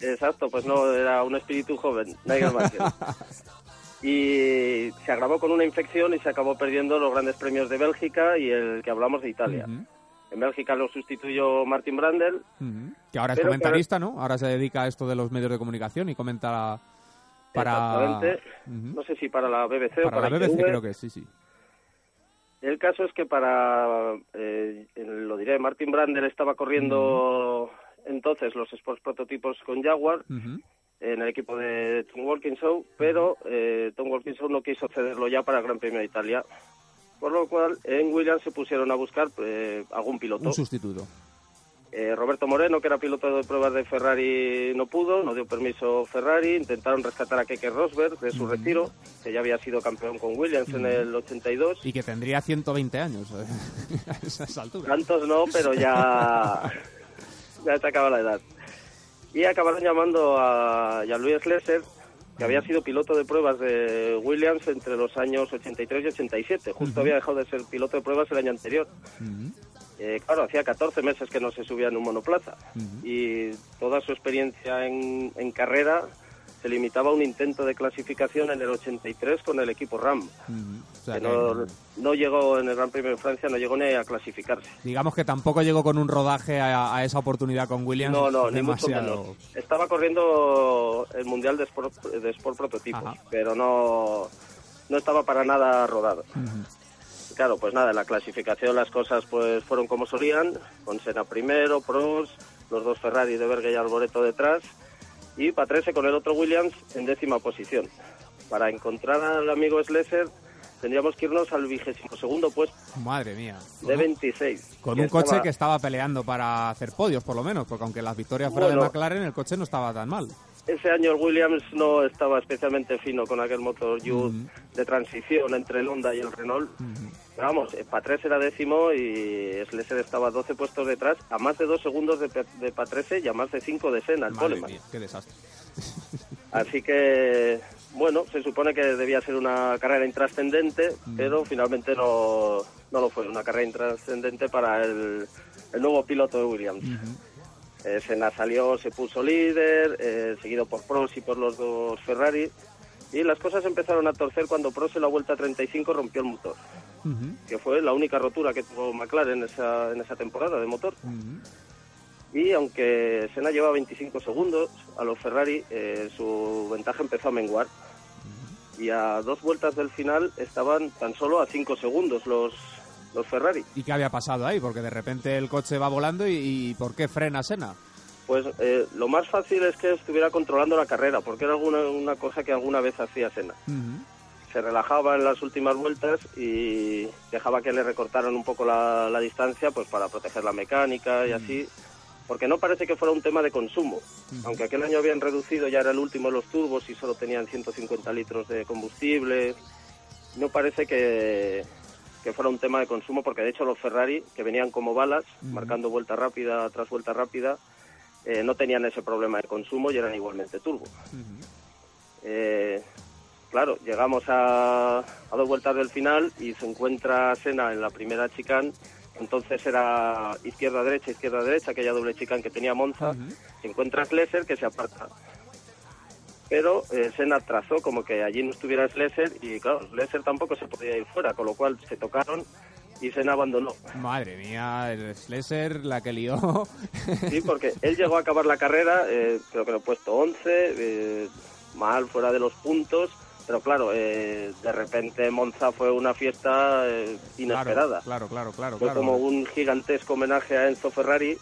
Speaker 11: Exacto, pues no, era un espíritu joven, Nigel Mansell. (laughs) y se agravó con una infección y se acabó perdiendo los grandes premios de Bélgica y el que hablamos de Italia. En Bélgica lo sustituyó Martin Brandel.
Speaker 3: Que ahora es
Speaker 11: Pero,
Speaker 3: comentarista, ¿no? Ahora se dedica a esto de los medios de comunicación y comenta para...
Speaker 11: no sé si para la BBC o
Speaker 3: Para la
Speaker 11: para
Speaker 3: BBC creo que sí, sí.
Speaker 11: El caso es que para, eh, lo diré, Martin Brandel estaba corriendo entonces los Sports prototipos con Jaguar en el equipo de Tom Wilkinson, pero eh, Tom Wilkinson no quiso cederlo ya para el Gran Premio de Italia. Por lo cual, en Williams se pusieron a buscar eh, algún piloto.
Speaker 3: Un sustituto.
Speaker 11: Eh, Roberto Moreno, que era piloto de pruebas de Ferrari, no pudo, no dio permiso Ferrari. Intentaron rescatar a Keke Rosberg de su retiro, que ya había sido campeón con Williams en el 82.
Speaker 3: Y que tendría 120 años eh, (laughs) a esas alturas.
Speaker 11: Tantos no, pero ya, (laughs) ya te acaba la edad. Y acabaron llamando a Jean-Louis Slesser, que había sido piloto de pruebas de Williams entre los años 83 y 87. Justo había dejado de ser piloto de pruebas el año anterior. Eh, claro, hacía 14 meses que no se subía en un monoplaza y toda su experiencia en, en carrera se limitaba a un intento de clasificación en el 83 con el equipo RAM.
Speaker 3: O sea
Speaker 11: que no, no llegó en el Gran Premio de Francia, no llegó ni a clasificarse.
Speaker 3: Digamos que tampoco llegó con un rodaje a, a esa oportunidad con Williams.
Speaker 11: No, no, ni mucho menos. Estaba corriendo el Mundial de Sport, de sport Prototipos,
Speaker 3: Ajá.
Speaker 11: pero no, no estaba para nada rodado. Claro, pues nada, en la clasificación las cosas pues fueron como solían, con Senna primero, Prost, los dos Ferrari de Berger y Alboreto detrás, y Patrese con el otro Williams en décima posición. Para encontrar al amigo Slesser tendríamos que irnos al vigésimo segundo puesto,
Speaker 3: Madre mía.
Speaker 11: de 26.
Speaker 3: Con un coche
Speaker 11: estaba-
Speaker 3: que estaba peleando para hacer podios, por lo menos, porque aunque las victorias fueran de. McLaren, el coche no estaba tan mal.
Speaker 11: Ese año el Williams no estaba especialmente fino con aquel motor Youth de transición entre el Honda y el Renault. Pero vamos, eh, Patrese era décimo y Slesser estaba 12 puestos detrás, a más de dos segundos de, de Patrese y a más de cinco de Senna, el
Speaker 3: Madre mía, qué desastre.
Speaker 11: Así que, bueno, se supone que debía ser una carrera intrascendente, pero finalmente no, no lo fue. Una carrera intrascendente para el, el nuevo piloto de Williams. Eh, Senna salió, se puso líder, eh, seguido por Prost y por los dos Ferrari. Y las cosas empezaron a torcer cuando Prost en la vuelta 35 rompió el motor, que fue la única rotura que tuvo McLaren en esa, en esa temporada de motor. Y aunque Senna lleva 25 segundos a los Ferrari, eh, su ventaja empezó a menguar. Y a dos vueltas del final estaban tan solo a 5 segundos los, los Ferrari.
Speaker 3: ¿Y qué había pasado ahí? Porque de repente el coche va volando y, y ¿por qué frena Senna?
Speaker 11: Pues eh, lo más fácil es que estuviera controlando la carrera, porque era alguna, una cosa que alguna vez hacía Senna. Se relajaba en las últimas vueltas y dejaba que le recortaran un poco la, la distancia pues para proteger la mecánica y así, porque no parece que fuera un tema de consumo. Aunque aquel año habían reducido, ya era el último de los turbos y solo tenían 150 litros de combustible, no parece que, que fuera un tema de consumo, porque de hecho los Ferrari, que venían como balas, marcando vuelta rápida tras vuelta rápida, eh, no tenían ese problema de consumo y eran igualmente turbo. Eh, claro, llegamos a, a dos vueltas del final y se encuentra Senna en la primera chicane. Entonces era izquierda-derecha, izquierda-derecha, aquella doble chicane que tenía Monza. Se encuentra Slesser que se aparta. Pero eh, Senna trazó como que allí no estuviera Slesser y claro, Slesser tampoco se podía ir fuera, con lo cual se tocaron y Senna abandonó.
Speaker 3: Madre mía, el Slesser, la que lió. (laughs)
Speaker 11: Sí, porque él llegó a acabar la carrera, eh, creo que lo he puesto 11, eh, mal fuera de los puntos, pero claro, eh, de repente Monza fue una fiesta eh, inesperada.
Speaker 3: Claro, claro, claro.
Speaker 11: fue
Speaker 3: claro.
Speaker 11: como un gigantesco homenaje a Enzo Ferrari,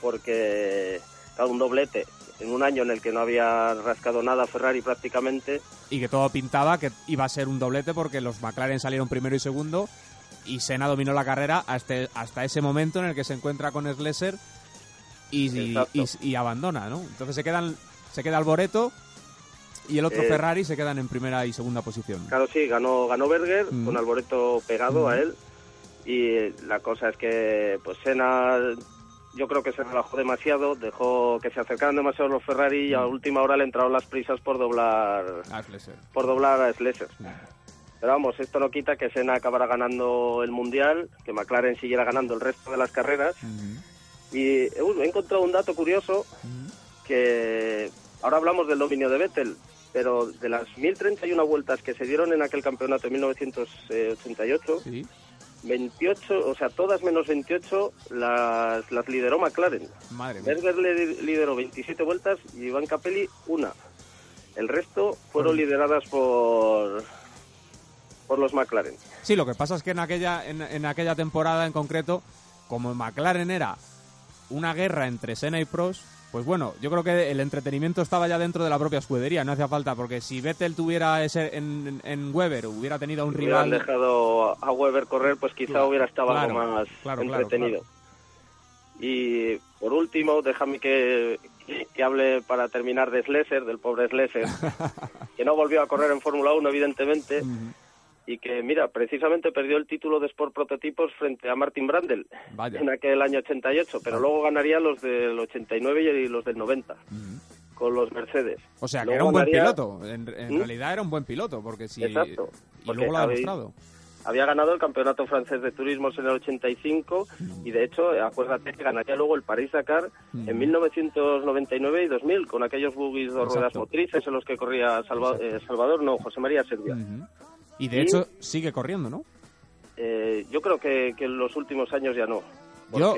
Speaker 11: porque, claro, un doblete en un año en el que no había rascado nada Ferrari prácticamente.
Speaker 3: Y que todo pintaba que iba a ser un doblete porque los McLaren salieron primero y segundo y Senna dominó la carrera hasta, hasta ese momento en el que se encuentra con Slesser y, y,
Speaker 11: Exacto.
Speaker 3: y- y abandona, ¿no? Entonces se quedan se queda Alboreto y el otro
Speaker 11: Eh,
Speaker 3: Ferrari se quedan en primera y segunda posición.
Speaker 11: Claro, sí, ganó, ganó Berger
Speaker 3: Mm.
Speaker 11: con Alboreto pegado a él. Y la cosa es que, pues Senna, yo creo que se relajó demasiado, dejó que se acercaran demasiado los Ferrari y a última hora le entraron las prisas por doblar,
Speaker 3: A Slesser.
Speaker 11: por doblar a Slesser. Pero vamos, esto no quita que Senna acabara ganando el Mundial, que McLaren siguiera ganando el resto de las carreras. Y eh, he encontrado un dato curioso que ahora hablamos del dominio de Vettel, pero de las 1031 vueltas que se dieron en aquel campeonato en 1988, 28, o sea, todas menos 28 las, las lideró McLaren.
Speaker 3: Madre mía.
Speaker 11: Berger lideró 27 vueltas y Iván Capelli una. El resto fueron lideradas por por los McLaren.
Speaker 3: Sí, lo que pasa es que en aquella, en, en aquella temporada en concreto, como McLaren era una guerra entre Senna y Prost, pues bueno, yo creo que el entretenimiento estaba ya dentro de la propia escudería, no hacía falta, porque si Vettel tuviera ese en, en Weber, hubiera tenido un
Speaker 11: hubieran
Speaker 3: rival...
Speaker 11: dejado a Weber correr, pues quizá hubiera estado
Speaker 3: Claro,
Speaker 11: algo más
Speaker 3: claro,
Speaker 11: entretenido. Y por último, déjame que, que hable para terminar de Slesser, del pobre Slesser, (laughs) que no volvió a correr en Fórmula 1, evidentemente, y que, mira, precisamente perdió el título de Sport Prototipos frente a Martin Brandel en aquel año 88, pero luego ganaría los del 89 y los del 90. Con los Mercedes.
Speaker 3: O sea, que era un buen piloto. En, en
Speaker 11: ¿Mm?
Speaker 3: realidad era un buen piloto, porque si...
Speaker 11: Exacto,
Speaker 3: Y
Speaker 11: porque
Speaker 3: luego lo ha demostrado.
Speaker 11: Había ganado el campeonato francés de turismos en el 85 y de hecho, acuérdate que ganaría luego el París-Dakar en 1999 y 2000 con aquellos buggies de ruedas
Speaker 3: Exacto.
Speaker 11: motrices en los que corría Salva- eh, Salvador, no, José María Servia.
Speaker 3: Y de
Speaker 11: Y-
Speaker 3: hecho sigue corriendo, ¿no?
Speaker 11: Eh, yo creo que, que en los últimos años ya no.
Speaker 3: Yo,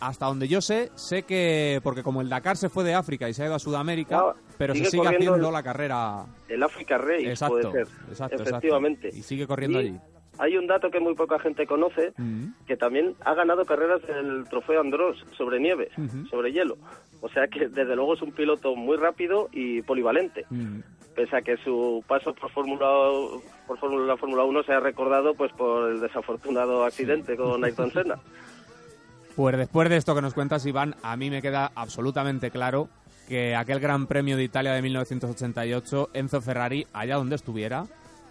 Speaker 3: hasta donde yo sé, sé que... Porque como el Dakar se fue de África y se ha ido a Sudamérica,
Speaker 11: Ah,
Speaker 3: pero se
Speaker 11: sigue
Speaker 3: sigue
Speaker 11: corriendo
Speaker 3: haciendo
Speaker 11: el-
Speaker 3: la carrera...
Speaker 11: el Africa Race
Speaker 3: Exacto,
Speaker 11: puede ser.
Speaker 3: exacto, exacto.
Speaker 11: efectivamente.
Speaker 3: Y sigue corriendo
Speaker 11: Y
Speaker 3: allí.
Speaker 11: Hay un dato que muy poca gente conoce, que también ha ganado carreras del trofeo Andros sobre nieve, sobre hielo. O sea que desde luego es un piloto muy rápido y polivalente. Pese a que su paso por Fórmula por Fórmula Fórmula 1 se ha recordado pues por el desafortunado accidente con Ayrton Senna.
Speaker 3: Pues después de esto que nos cuentas, Iván, a mí me queda absolutamente claro que aquel Gran Premio de Italia de 1988, Enzo Ferrari, allá donde estuviera,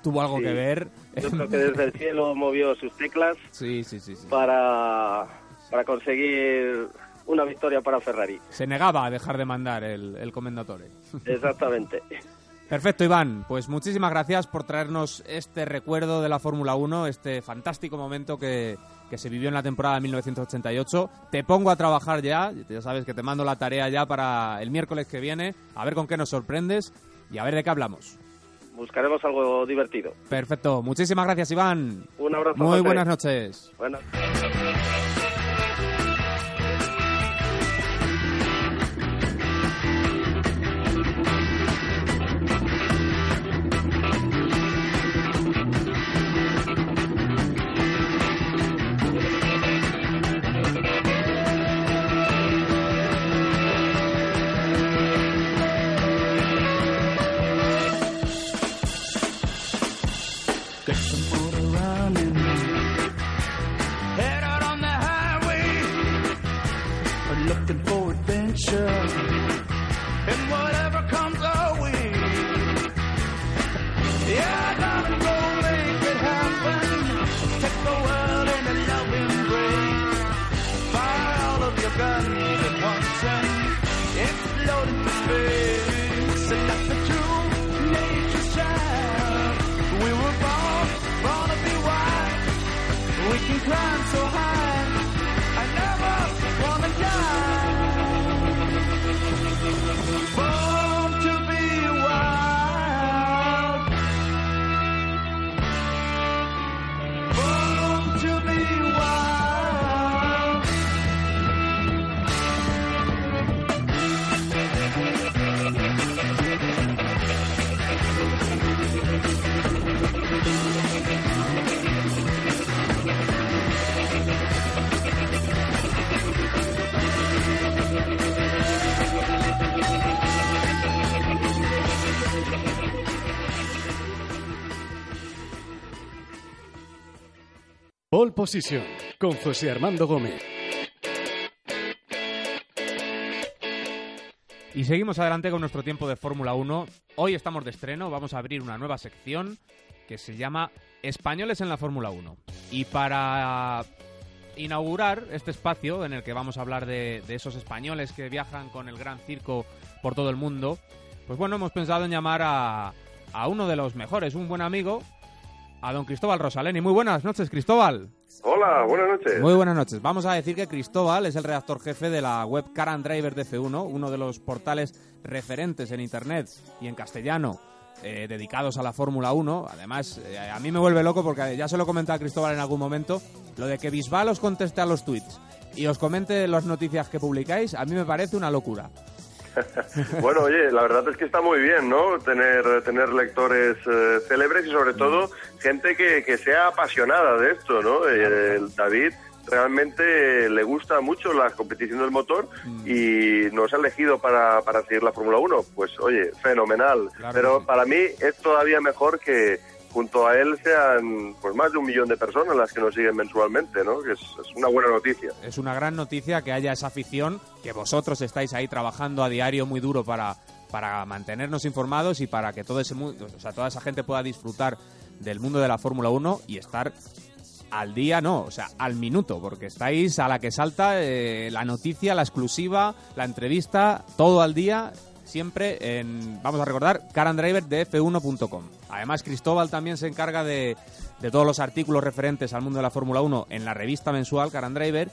Speaker 3: tuvo algo
Speaker 11: Sí.
Speaker 3: que ver.
Speaker 11: Yo creo que desde el cielo movió sus teclas
Speaker 3: Sí, sí,
Speaker 11: para, para conseguir una victoria para Ferrari.
Speaker 3: Se negaba a dejar de mandar el, el comendatore.
Speaker 11: Exactamente. (laughs)
Speaker 3: Perfecto, Iván. Pues muchísimas gracias por traernos este recuerdo de la Fórmula 1, este fantástico momento que, que se vivió en la temporada de 1988. Te pongo a trabajar ya, ya sabes que te mando la tarea ya para el miércoles que viene, a ver con qué nos sorprendes y a ver de qué hablamos.
Speaker 11: Buscaremos algo divertido.
Speaker 3: Perfecto, muchísimas gracias, Iván.
Speaker 11: Un abrazo.
Speaker 3: Muy buenas noches.
Speaker 11: Buenas.
Speaker 12: Looking for
Speaker 5: Pole Position con José Armando Gómez.
Speaker 13: Y seguimos adelante con nuestro tiempo de Fórmula 1. Hoy estamos de estreno, vamos a abrir una nueva sección que se llama Españoles en la Fórmula 1. Y para inaugurar este espacio en el que vamos a hablar de, de esos españoles que viajan con el gran circo por todo el mundo, pues bueno, hemos pensado en llamar a, a uno de los mejores, un buen amigo, a don Cristóbal Rosaleni. Muy buenas noches, Cristóbal.
Speaker 14: Hola, buenas noches.
Speaker 13: Muy buenas noches. Vamos a decir que Cristóbal es el redactor jefe de la web Car and Driver de F1, uno de los portales referentes en Internet y en castellano eh, dedicados a la Fórmula 1. Además, eh, a mí me vuelve loco porque ya se lo he comentado a Cristóbal en algún momento, lo de que Bisbal os conteste a los tweets y os comente las noticias que publicáis, a mí me parece una locura. (laughs)
Speaker 14: bueno, oye, la verdad es que está muy bien, ¿no? Tener, tener lectores eh, célebres y sobre todo gente que, que sea apasionada de esto, ¿no? Eh, el David realmente le gusta mucho la competición del motor y nos ha elegido para, para seguir la Fórmula 1. Pues oye, fenomenal.
Speaker 13: Claro
Speaker 14: Pero
Speaker 13: sí.
Speaker 14: para mí es todavía mejor que, junto a él sean pues más de un millón de personas las que nos siguen mensualmente, ¿no? Que es, una buena noticia.
Speaker 3: Es una gran noticia que haya esa afición, que vosotros estáis ahí trabajando a diario muy duro para, para mantenernos informados y para que todo ese o sea, toda esa gente pueda disfrutar del mundo de la Fórmula 1 y estar al día, no, o sea, al minuto, porque estáis a la que salta eh, la noticia, la exclusiva, la entrevista, todo al día siempre en, vamos a recordar, Driver de F1.com. Además, Cristóbal también se encarga de, de todos los artículos referentes al mundo de la Fórmula 1 en la revista mensual Driver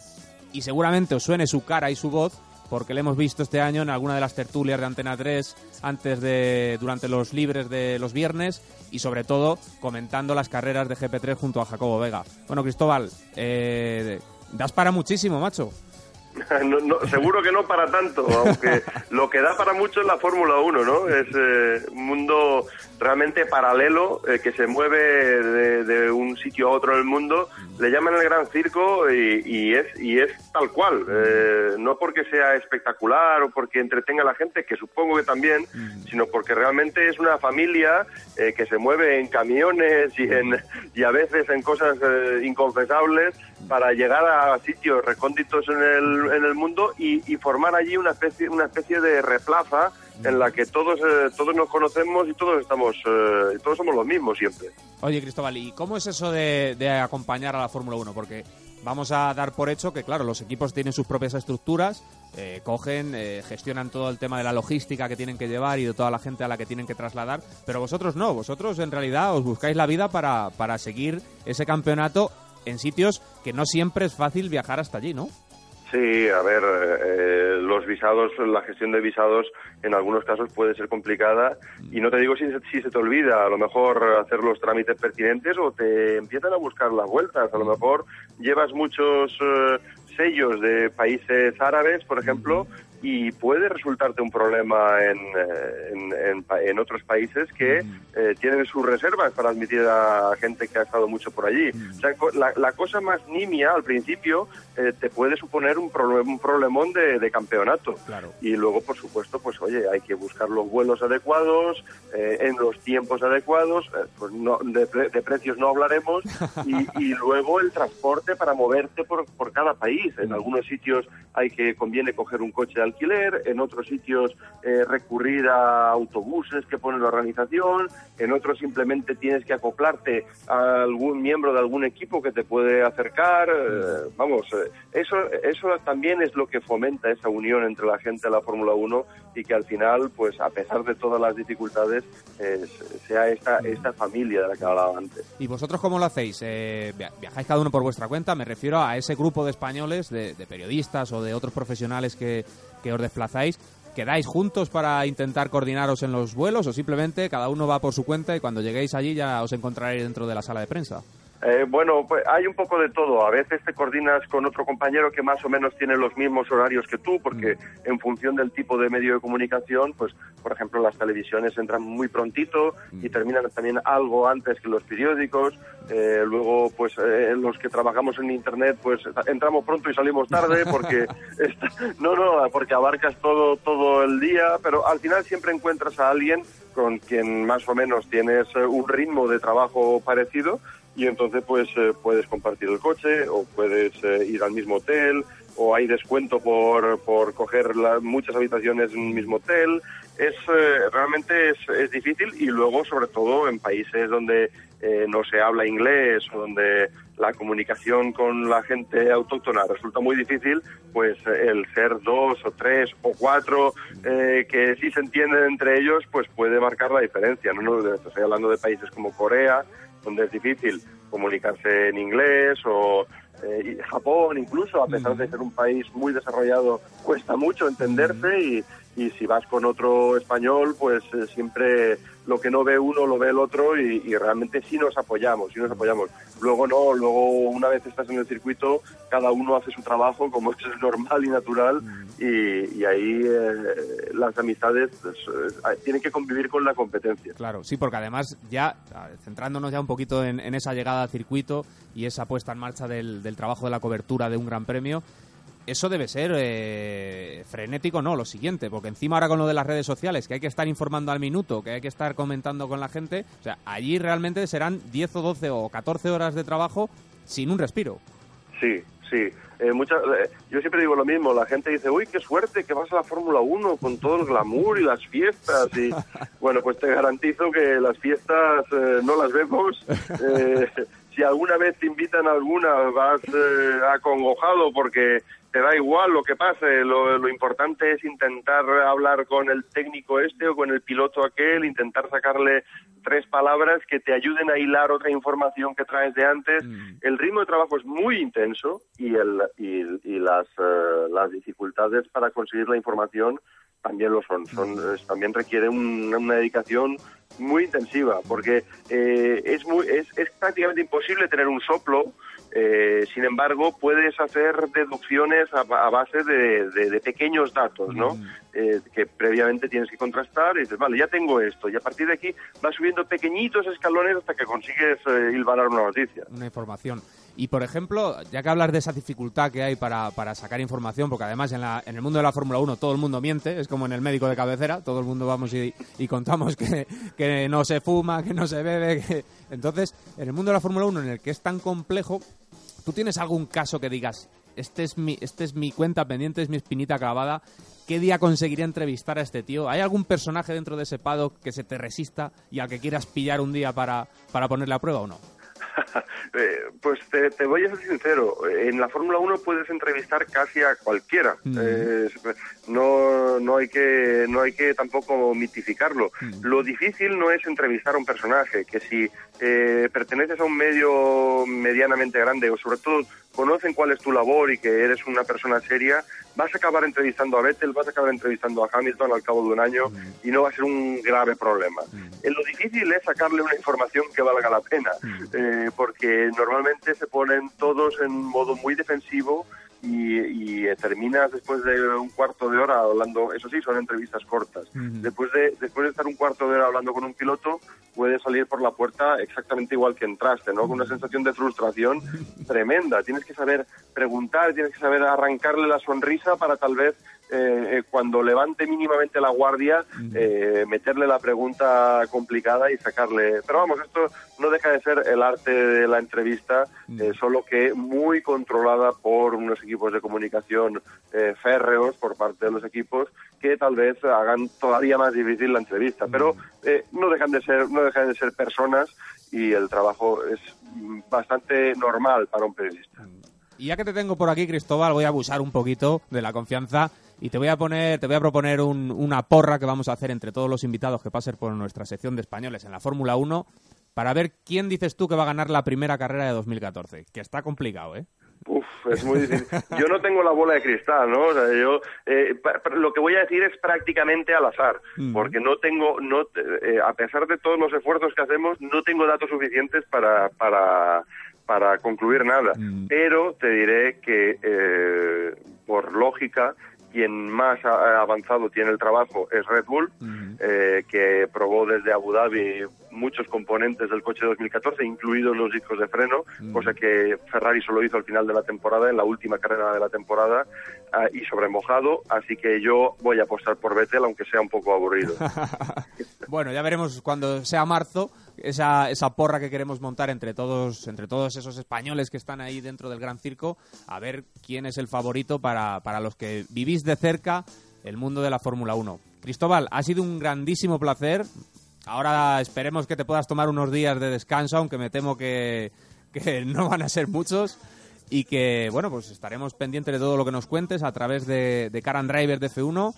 Speaker 3: y seguramente os suene su cara y su voz porque le hemos visto este año en alguna de las tertulias de Antena 3 antes de durante los libres de los viernes y sobre todo comentando las carreras de GP3 junto a Jacobo Vega. Bueno, Cristóbal, eh, das para muchísimo, macho. (laughs)
Speaker 14: No, seguro que no para tanto, aunque (laughs) lo que da para mucho es la Fórmula 1, ¿no? Es eh, un mundo realmente paralelo eh, que se mueve de, un sitio a otro en el mundo. Le llaman el gran circo y, es, y es tal cual. Eh, no porque sea espectacular o porque entretenga a la gente, que supongo que también, sino porque realmente es una familia que se mueve en camiones y, en, y a veces en cosas inconfesables para llegar a sitios recónditos en el, en el mundo y, formar allí una especie, una especie de replaza en la que todos eh, todos nos conocemos y todos estamos eh, todos somos los mismos siempre.
Speaker 3: Oye, Cristóbal, ¿y cómo es eso de, acompañar a la Fórmula 1? Porque vamos a dar por hecho que, claro, los equipos tienen sus propias estructuras, eh, cogen, gestionan todo el tema de la logística que tienen que llevar y de toda la gente a la que tienen que trasladar, pero vosotros no, vosotros en realidad os buscáis la vida para, para seguir ese campeonato en sitios que no siempre es fácil viajar hasta allí, ¿no?
Speaker 14: Sí, a ver, eh, los visados, la gestión de visados en algunos casos puede ser complicada y no te digo si, si, se te olvida a lo mejor hacer los trámites pertinentes o te empiezan a buscar las vueltas. A lo mejor llevas muchos eh, sellos de países árabes, por ejemplo, y puede resultarte un problema en, eh, en, otros países que eh, tienen sus reservas para admitir a gente que ha estado mucho por allí. O sea, la, cosa más nimia al principio eh, te puede suponer un, un problemón de, campeonato.
Speaker 3: Claro.
Speaker 14: Y luego, por supuesto, pues oye, hay que buscar los vuelos adecuados, en los tiempos adecuados, pues no, de, precios no hablaremos, y, y, luego el transporte para moverte por, por cada país. En algunos sitios hay que conviene coger un coche alquiler, en otros sitios eh, recurrir a autobuses que pone la organización, en otros simplemente tienes que acoplarte a algún miembro de algún equipo que te puede acercar. Eh, vamos, eh, eso, eso también es lo que fomenta esa unión entre la gente de la Fórmula 1 y que al final, pues a pesar de todas las dificultades, sea esta, esta familia de la que hablaba antes.
Speaker 3: ¿Y vosotros cómo lo hacéis? ¿Viajáis cada uno por vuestra cuenta? Me refiero a ese grupo de españoles, de, de periodistas o de otros profesionales que, que os desplazáis, ¿quedáis juntos para intentar coordinaros en los vuelos o simplemente cada uno va por su cuenta y cuando lleguéis allí ya os encontraréis dentro de la sala de prensa?
Speaker 14: Eh, bueno, pues hay un poco de todo. A veces te coordinas con otro compañero que más o menos tiene los mismos horarios que tú, porque mm. en función del tipo de medio de comunicación, pues, por ejemplo, las televisiones entran muy prontito y mm. terminan también algo antes que los periódicos. Eh, luego, pues, eh, los que trabajamos en Internet, pues, entramos pronto y salimos tarde porque, (laughs) no, no, porque abarcas todo, todo el día, pero al final siempre encuentras a alguien con quien más o menos tienes un ritmo de trabajo parecido y entonces pues eh, puedes compartir el coche o puedes eh, ir al mismo hotel o hay descuento por, por coger muchas habitaciones en un mismo hotel. Es eh, realmente es, es, difícil y luego sobre todo en países donde no se habla inglés o donde la comunicación con la gente autóctona resulta muy difícil, pues el ser dos o tres o cuatro que sí se entienden entre ellos, pues puede marcar la diferencia. No estoy hablando de países como Corea, donde es difícil comunicarse en inglés o eh, Japón incluso, a pesar de ser un país muy desarrollado, cuesta mucho entenderse y, y si vas con otro español, pues eh, siempre lo que no ve uno lo ve el otro y, realmente sí nos apoyamos, sí nos apoyamos. Luego no, luego una vez estás en el circuito, cada uno hace su trabajo como (laughs) es normal y natural y, ahí eh, las amistades pues, eh, tienen que convivir con la competencia.
Speaker 3: Claro, sí, porque además ya, centrándonos ya un poquito en, esa llegada al circuito y esa puesta en marcha del, del trabajo de la cobertura de un gran premio, eso debe ser eh, frenético, no, lo siguiente, porque encima ahora con lo de las redes sociales, que hay que estar informando al minuto, que hay que estar comentando con la gente, o sea, allí realmente serán 10 o 12 o 14 horas de trabajo sin un respiro.
Speaker 14: Sí, sí. Eh, eh, yo siempre digo lo mismo, la gente dice, uy, qué suerte que vas a la Fórmula 1 con todo el glamour y las fiestas. Y (laughs) bueno, pues te garantizo que las fiestas no las vemos. (laughs) (laughs) si alguna vez te invitan a alguna, vas acongojado porque te da igual lo que pase, lo, importante es intentar hablar con el técnico este o con el piloto aquel, intentar sacarle tres palabras que te ayuden a hilar otra información que traes de antes. Mm. El ritmo de trabajo es muy intenso y, el, y, las, eh, las dificultades para conseguir la información también lo son. son mm. también requiere una dedicación muy intensiva porque eh, es, muy, es, es prácticamente imposible tener un soplo eh, sin embargo, puedes hacer deducciones a, base de, pequeños datos, ¿no? Mm. Eh, que previamente tienes que contrastar y dices, vale, ya tengo esto. Y a partir de aquí vas subiendo pequeñitos escalones hasta que consigues eh, hilvanar una noticia.
Speaker 3: Una información. Y, por ejemplo, ya que hablas de esa dificultad que hay para, para sacar información, porque además en, la, en el mundo de la Fórmula 1 todo el mundo miente, es como en el médico de cabecera, todo el mundo vamos y, y contamos que, que, no se fuma, que no se bebe. Que... Entonces, en el mundo de la Fórmula 1, en el que es tan complejo, ¿tú tienes algún caso que digas, este es mi, este es mi cuenta pendiente, es mi espinita clavada, ¿qué día conseguiré entrevistar a este tío? ¿Hay algún personaje dentro de ese paddock que se te resista y al que quieras pillar un día para, para ponerle a prueba o no? (laughs)
Speaker 14: Eh, pues te, voy a ser sincero, en la Fórmula 1 puedes entrevistar casi a cualquiera. no, no, hay que, no hay que tampoco mitificarlo. Lo difícil no es entrevistar a un personaje, que si eh, perteneces a un medio medianamente grande o sobre todo conocen cuál es tu labor y que eres una persona seria, vas a acabar entrevistando a Vettel, vas a acabar entrevistando a Hamilton al cabo de un año y no va a ser un grave problema. lo difícil es sacarle una información que valga la pena, eh, porque normalmente se ponen todos en modo muy defensivo y, terminas después de un cuarto de hora hablando, eso sí, son entrevistas cortas. Después de después de estar un cuarto de hora hablando con un piloto, puedes salir por la puerta exactamente igual que entraste, ¿no? Con una sensación de frustración (laughs) tremenda. Tienes que saber preguntar, tienes que saber arrancarle la sonrisa para tal vez eh, eh, cuando levante mínimamente la guardia, eh, meterle la pregunta complicada y sacarle. Pero vamos, esto no deja de ser el arte de la entrevista, solo que muy controlada por unos equipos de comunicación férreos por parte de los equipos que tal vez hagan todavía más difícil la entrevista. Pero no dejan de ser, no dejan de ser personas y el trabajo es bastante normal para un periodista.
Speaker 3: Y ya que te tengo por aquí, Cristóbal, voy a abusar un poquito de la confianza y te voy a poner, te voy a proponer una porra que vamos a hacer entre todos los invitados que pasen por nuestra sección de españoles en la Fórmula 1 para ver quién dices tú que va a ganar la primera carrera de 2014, que está complicado, ¿eh?
Speaker 14: Uf, es muy difícil. Yo no tengo la bola de cristal, ¿no? O sea, yo eh, lo que voy a decir es prácticamente al azar, porque no tengo, no, eh, a pesar de todos los esfuerzos que hacemos, no tengo datos suficientes para para para concluir nada. Pero te diré que eh, por lógica quien más ha avanzado tiene el trabajo es Red Bull, eh, que probó desde Abu Dhabi muchos componentes del coche 2014, incluidos los discos de freno, cosa que Ferrari solo hizo al final de la temporada, en la última carrera de la temporada, ah, y sobre mojado, así que yo voy a apostar por Vettel, aunque sea un poco aburrido. (laughs)
Speaker 3: bueno, ya veremos cuando sea marzo esa, esa porra que queremos montar entre todos, entre todos esos españoles que están ahí dentro del Gran Circo, a ver quién es el favorito para, para los que vivís de cerca el mundo de la Fórmula 1. Cristóbal, ha sido un grandísimo placer. Ahora esperemos que te puedas tomar unos días de descanso, aunque me temo que, que (laughs) no van a ser muchos. Y que, bueno, pues estaremos pendientes de todo lo que nos cuentes a través de, de Car Driver de F1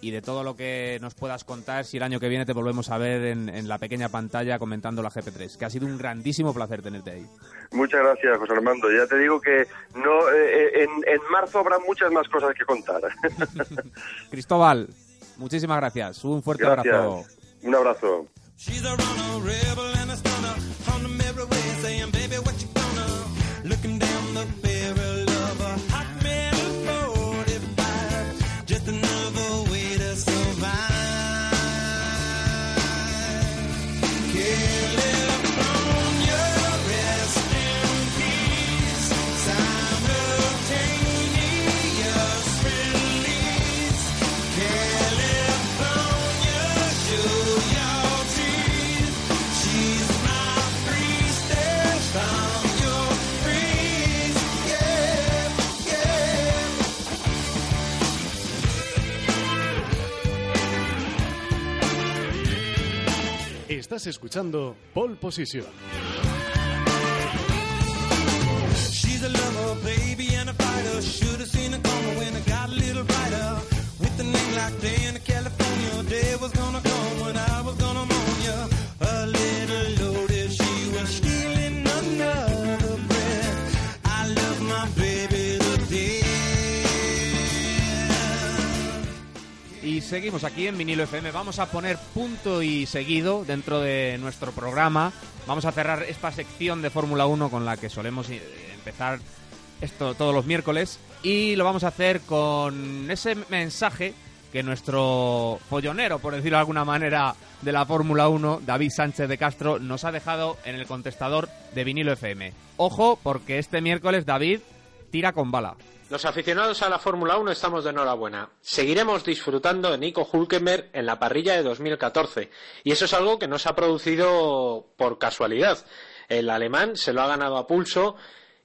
Speaker 3: y de todo lo que nos puedas contar si el año que viene te volvemos a ver en, la pequeña pantalla comentando la GP3, que ha sido un grandísimo placer tenerte ahí.
Speaker 14: Muchas gracias, José Armando. Ya te digo que no eh, en, marzo habrá muchas más cosas que contar. (laughs) (laughs)
Speaker 3: Cristóbal, muchísimas gracias. Un fuerte abrazo.
Speaker 14: Un abrazo.
Speaker 5: Estás escuchando Pole Position.
Speaker 6: She's a lover, baby, and a fighter. Should have seen her coming when it got a little brighter. With a name like day in California, day was gonna
Speaker 3: seguimos aquí en Vinilo FM. Vamos a poner punto y seguido dentro de nuestro programa. Vamos a cerrar esta sección de Fórmula 1 con la que solemos eh, empezar esto todos los miércoles. Y lo vamos a hacer con ese mensaje que nuestro pollonero, por decirlo de alguna manera, de la Fórmula 1, David Sánchez de Castro, nos ha dejado en el contestador de Vinilo FM. Ojo, porque este miércoles David tira con bala.
Speaker 15: Los aficionados a la Fórmula 1 estamos de enhorabuena. Seguiremos disfrutando de Nico Hulkenberg en la parrilla de 2014. Y eso es algo que no se ha producido por casualidad. El alemán se lo ha ganado a pulso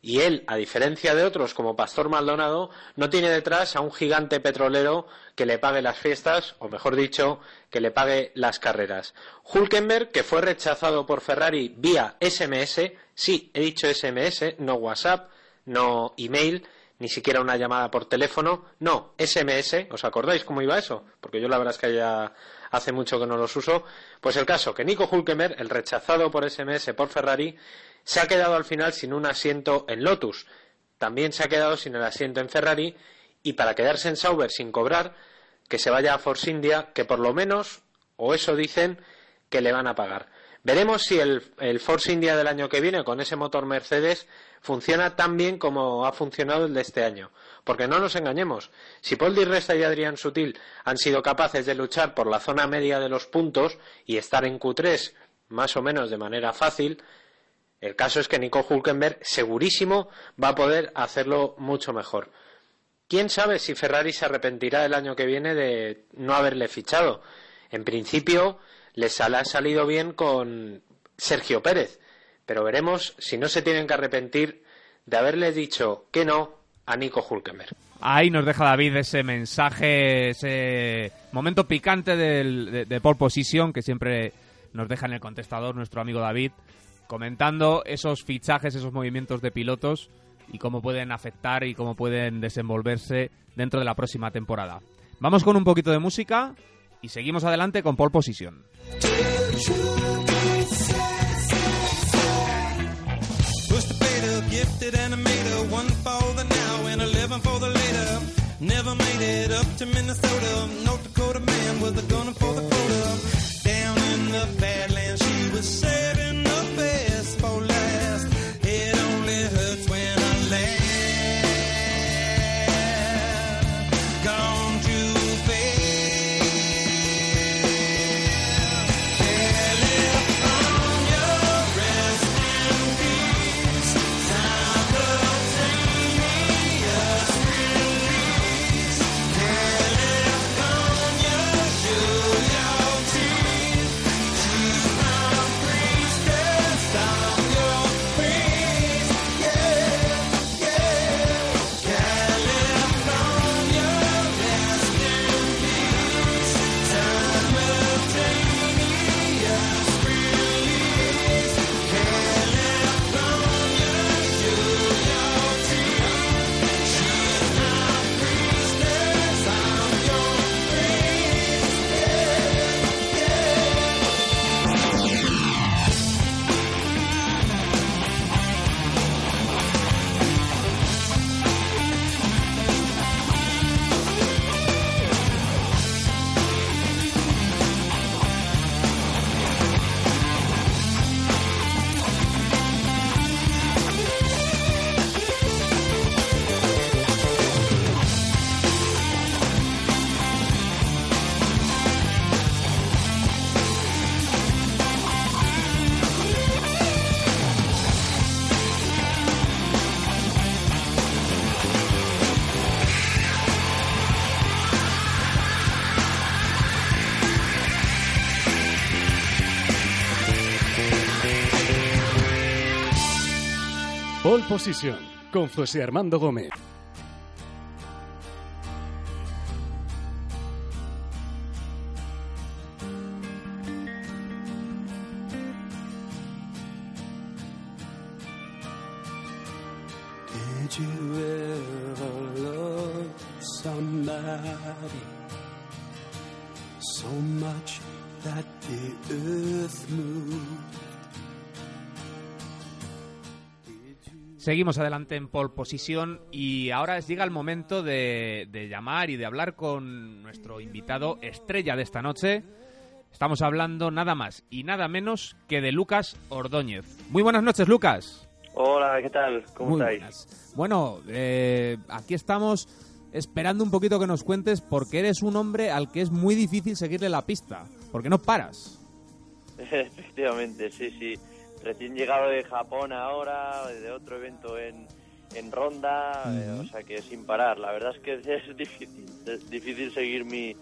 Speaker 15: y él, a diferencia de otros como Pastor Maldonado, no tiene detrás a un gigante petrolero que le pague las fiestas, o mejor dicho, que le pague las carreras. Hulkenberg, que fue rechazado por Ferrari vía SMS, sí, he dicho SMS, no WhatsApp, no email, ni siquiera una llamada por teléfono, no, SMS, ¿os acordáis cómo iba eso? Porque yo la verdad es que ya hace mucho que no los uso. Pues el caso, que Nico Hulkenberg, el rechazado por SMS por Ferrari, se ha quedado al final sin un asiento en Lotus. También se ha quedado sin el asiento en Ferrari y para quedarse en Sauber sin cobrar, que se vaya a Force India, que por lo menos, o eso dicen, que le van a pagar. Veremos si el, Force India del año que viene con ese motor Mercedes funciona tan bien como ha funcionado el de este año. Porque no nos engañemos, si Paul Di Resta y Adrián Sutil han sido capaces de luchar por la zona media de los puntos y estar en Q3 más o menos de manera fácil, el caso es que Nico Hulkenberg segurísimo va a poder hacerlo mucho mejor. ¿Quién sabe si Ferrari se arrepentirá el año que viene de no haberle fichado? En principio les ha salido bien con Sergio Pérez, pero veremos si no se tienen que arrepentir de haberle dicho que no a Nico Hulkenberg.
Speaker 3: Ahí nos deja David ese mensaje, ese momento picante del, de, de pole position que siempre nos deja en el contestador nuestro amigo David, comentando esos fichajes, esos movimientos de pilotos y cómo pueden afectar y cómo pueden desenvolverse dentro de la próxima temporada. Vamos con un poquito de música y seguimos adelante con pole position.
Speaker 6: Never made it up to Minnesota. North Dakota man with a gun for the quota. Down in the Badlands, she was saving the best
Speaker 5: Pole Position con José Armando Gómez.
Speaker 3: Seguimos adelante en pole position y ahora llega el momento de, de, llamar y de hablar con nuestro invitado estrella de esta noche. Estamos hablando nada más y nada menos que de Lucas Ordóñez. Muy buenas noches, Lucas.
Speaker 16: Hola, ¿qué tal? ¿Cómo
Speaker 3: Muy
Speaker 16: estáis?
Speaker 3: buenas. Bueno, eh, aquí estamos esperando un poquito que nos cuentes porque eres un hombre al que es muy difícil seguirle la pista, porque no paras. (laughs)
Speaker 16: Efectivamente, sí, sí. Recién llegado de Japón ahora, de otro evento en, en Ronda, eh, o sea que sin parar. La verdad es que (laughs) es difícil, es difícil seguir mi,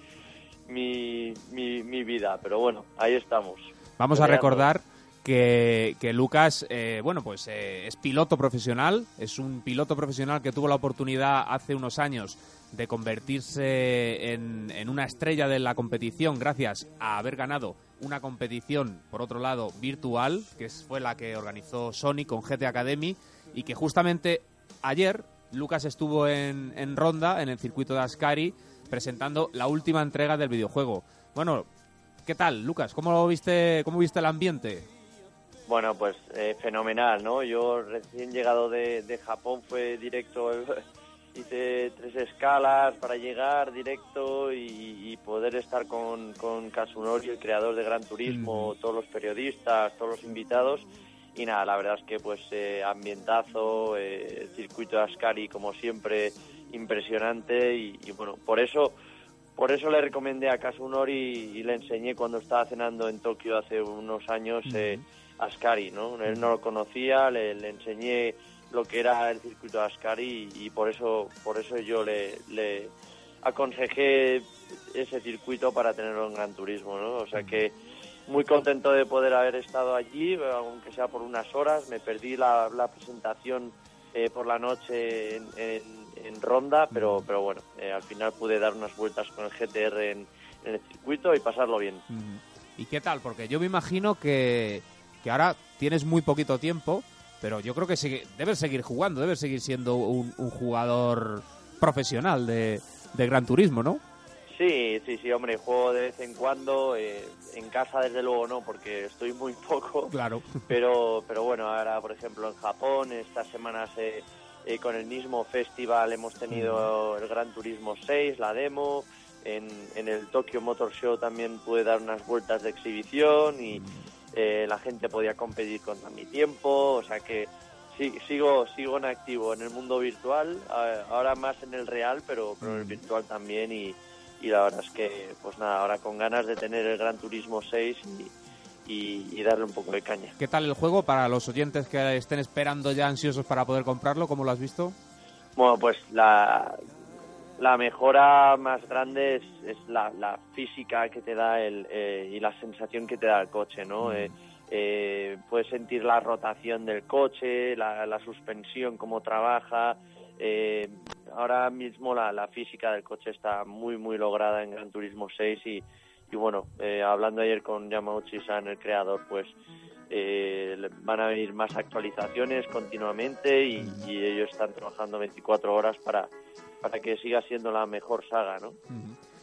Speaker 16: mi, mi, mi vida, pero bueno, ahí estamos.
Speaker 3: Vamos a recordar que, que Lucas, eh, bueno, pues eh, es piloto profesional, es un piloto profesional que tuvo la oportunidad hace unos años de convertirse en, en una estrella de la competición gracias a haber ganado una competición, por otro lado, virtual, que fue la que organizó Sony con GT Academy y que justamente ayer Lucas estuvo en, en Ronda, en el circuito de Ascari, presentando la última entrega del videojuego. Bueno, ¿qué tal, Lucas? ¿Cómo viste, cómo viste el ambiente?
Speaker 16: Bueno, pues eh, fenomenal, ¿no? Yo recién llegado de, de Japón fue directo, hice tres escalas para llegar directo y, y poder estar con, con Kasunori, el creador de Gran Turismo, todos los periodistas, todos los invitados. Y nada, la verdad es que pues eh, ambientazo, eh, el circuito de Ascari como siempre impresionante y, y bueno, por eso por eso le recomendé a Kasunori y le enseñé cuando estaba cenando en Tokio hace unos años eh, Ascari, ¿no? Él no lo conocía, le, le enseñé lo que era el circuito de Ascari y, y por eso por eso yo le, le aconsejé ese circuito para tenerlo en Gran Turismo, ¿no? O sea que muy contento de poder haber estado allí, aunque sea por unas horas. Me perdí la, la presentación eh, por la noche en, en- en Ronda, pero, pero bueno, eh, al final pude dar unas vueltas con el GTR en, en el circuito y pasarlo bien.
Speaker 3: ¿Y qué tal? Porque yo me imagino que, que ahora tienes muy poquito tiempo, pero yo creo que sigue, debes seguir jugando, debes seguir siendo un, un jugador profesional de, de Gran Turismo, ¿no?
Speaker 16: Sí, sí, sí, hombre, juego de vez en cuando, eh, en casa desde luego no, porque estoy muy (laughs) poco.
Speaker 3: Claro.
Speaker 16: Pero, pero bueno, ahora por ejemplo en Japón, estas semanas eh, eh, con el mismo festival hemos tenido el Gran Turismo 6, la demo, en, en el Tokyo Motor Show también pude dar unas vueltas de exhibición y eh, la gente podía competir contra mi tiempo, o sea que sí, sigo, sigo en activo en el mundo virtual, ahora más en el real, pero, pero en el virtual también y, y la verdad es que pues nada, ahora con ganas de tener el Gran Turismo 6 y, y- y darle un poco de caña.
Speaker 3: ¿Qué tal el juego para los oyentes que estén esperando ya ansiosos para poder comprarlo? ¿Cómo lo has visto?
Speaker 16: Bueno, pues la, la mejora más grande es, es la, la física que te da el, eh, y la sensación que te da el coche, ¿no? Eh, eh, puedes sentir la rotación del coche, la, la suspensión, cómo trabaja. eh, ahora mismo la, la física del coche está muy, muy lograda en Gran Turismo 6 y, y bueno, eh, hablando ayer con Yamauchi-san, el creador, pues eh, van a venir más actualizaciones continuamente y, y ellos están trabajando 24 horas para, para que siga siendo la mejor saga, ¿no?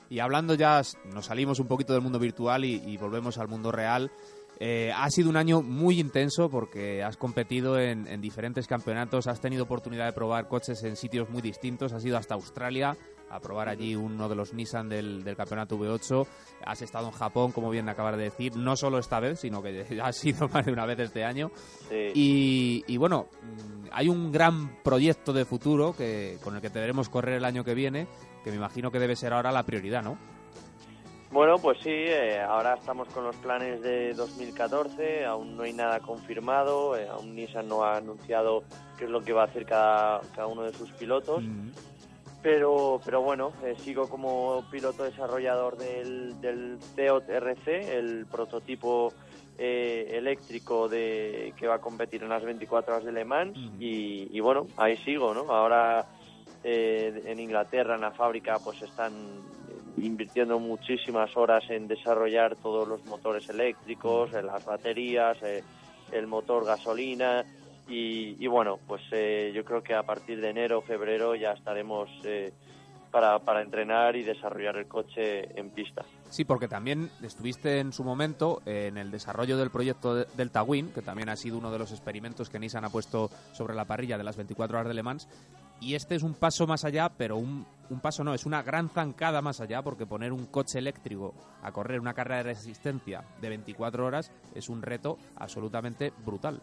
Speaker 3: Y hablando ya, nos salimos un poquito del mundo virtual y, y volvemos al mundo real. Eh, ha sido un año muy intenso porque has competido en, en diferentes campeonatos, has tenido oportunidad de probar coches en sitios muy distintos, has ido hasta Australia a probar allí uno de los Nissan del, del campeonato V8, has estado en Japón, como bien acabas de decir, no solo esta vez, sino que (laughs) ya has sido más de una vez este año.
Speaker 16: Sí.
Speaker 3: Y, y bueno, mm, hay un gran proyecto de futuro que, con el que deberemos correr el año que viene, que me imagino que debe ser ahora la prioridad, ¿no?
Speaker 16: Bueno, pues sí, eh, ahora estamos con los planes de 2014, aún no hay nada confirmado, eh, aún Nissan no ha anunciado qué es lo que va a hacer cada, cada uno de sus pilotos, pero, pero bueno, eh, sigo como piloto desarrollador del, del Ceot RC, el prototipo eh, eléctrico de que va a competir en las 24 horas de Le Mans y, y bueno, ahí sigo, ¿no? Ahora eh, en Inglaterra, en la fábrica, pues están invirtiendo muchísimas horas en desarrollar todos los motores eléctricos, en las baterías, eh, el motor gasolina Y, y bueno, pues eh, yo creo que a partir de enero febrero ya estaremos eh, para, para entrenar y desarrollar el coche en pista.
Speaker 3: Sí, porque también estuviste en su momento en el desarrollo del proyecto de- Delta Win, que también ha sido uno de los experimentos que Nissan ha puesto sobre la parrilla de las 24 horas de Le Mans. Y este es un paso más allá, pero un, un paso no, es una gran zancada más allá, porque poner un coche eléctrico a correr una carrera de resistencia de 24 horas es un reto absolutamente brutal.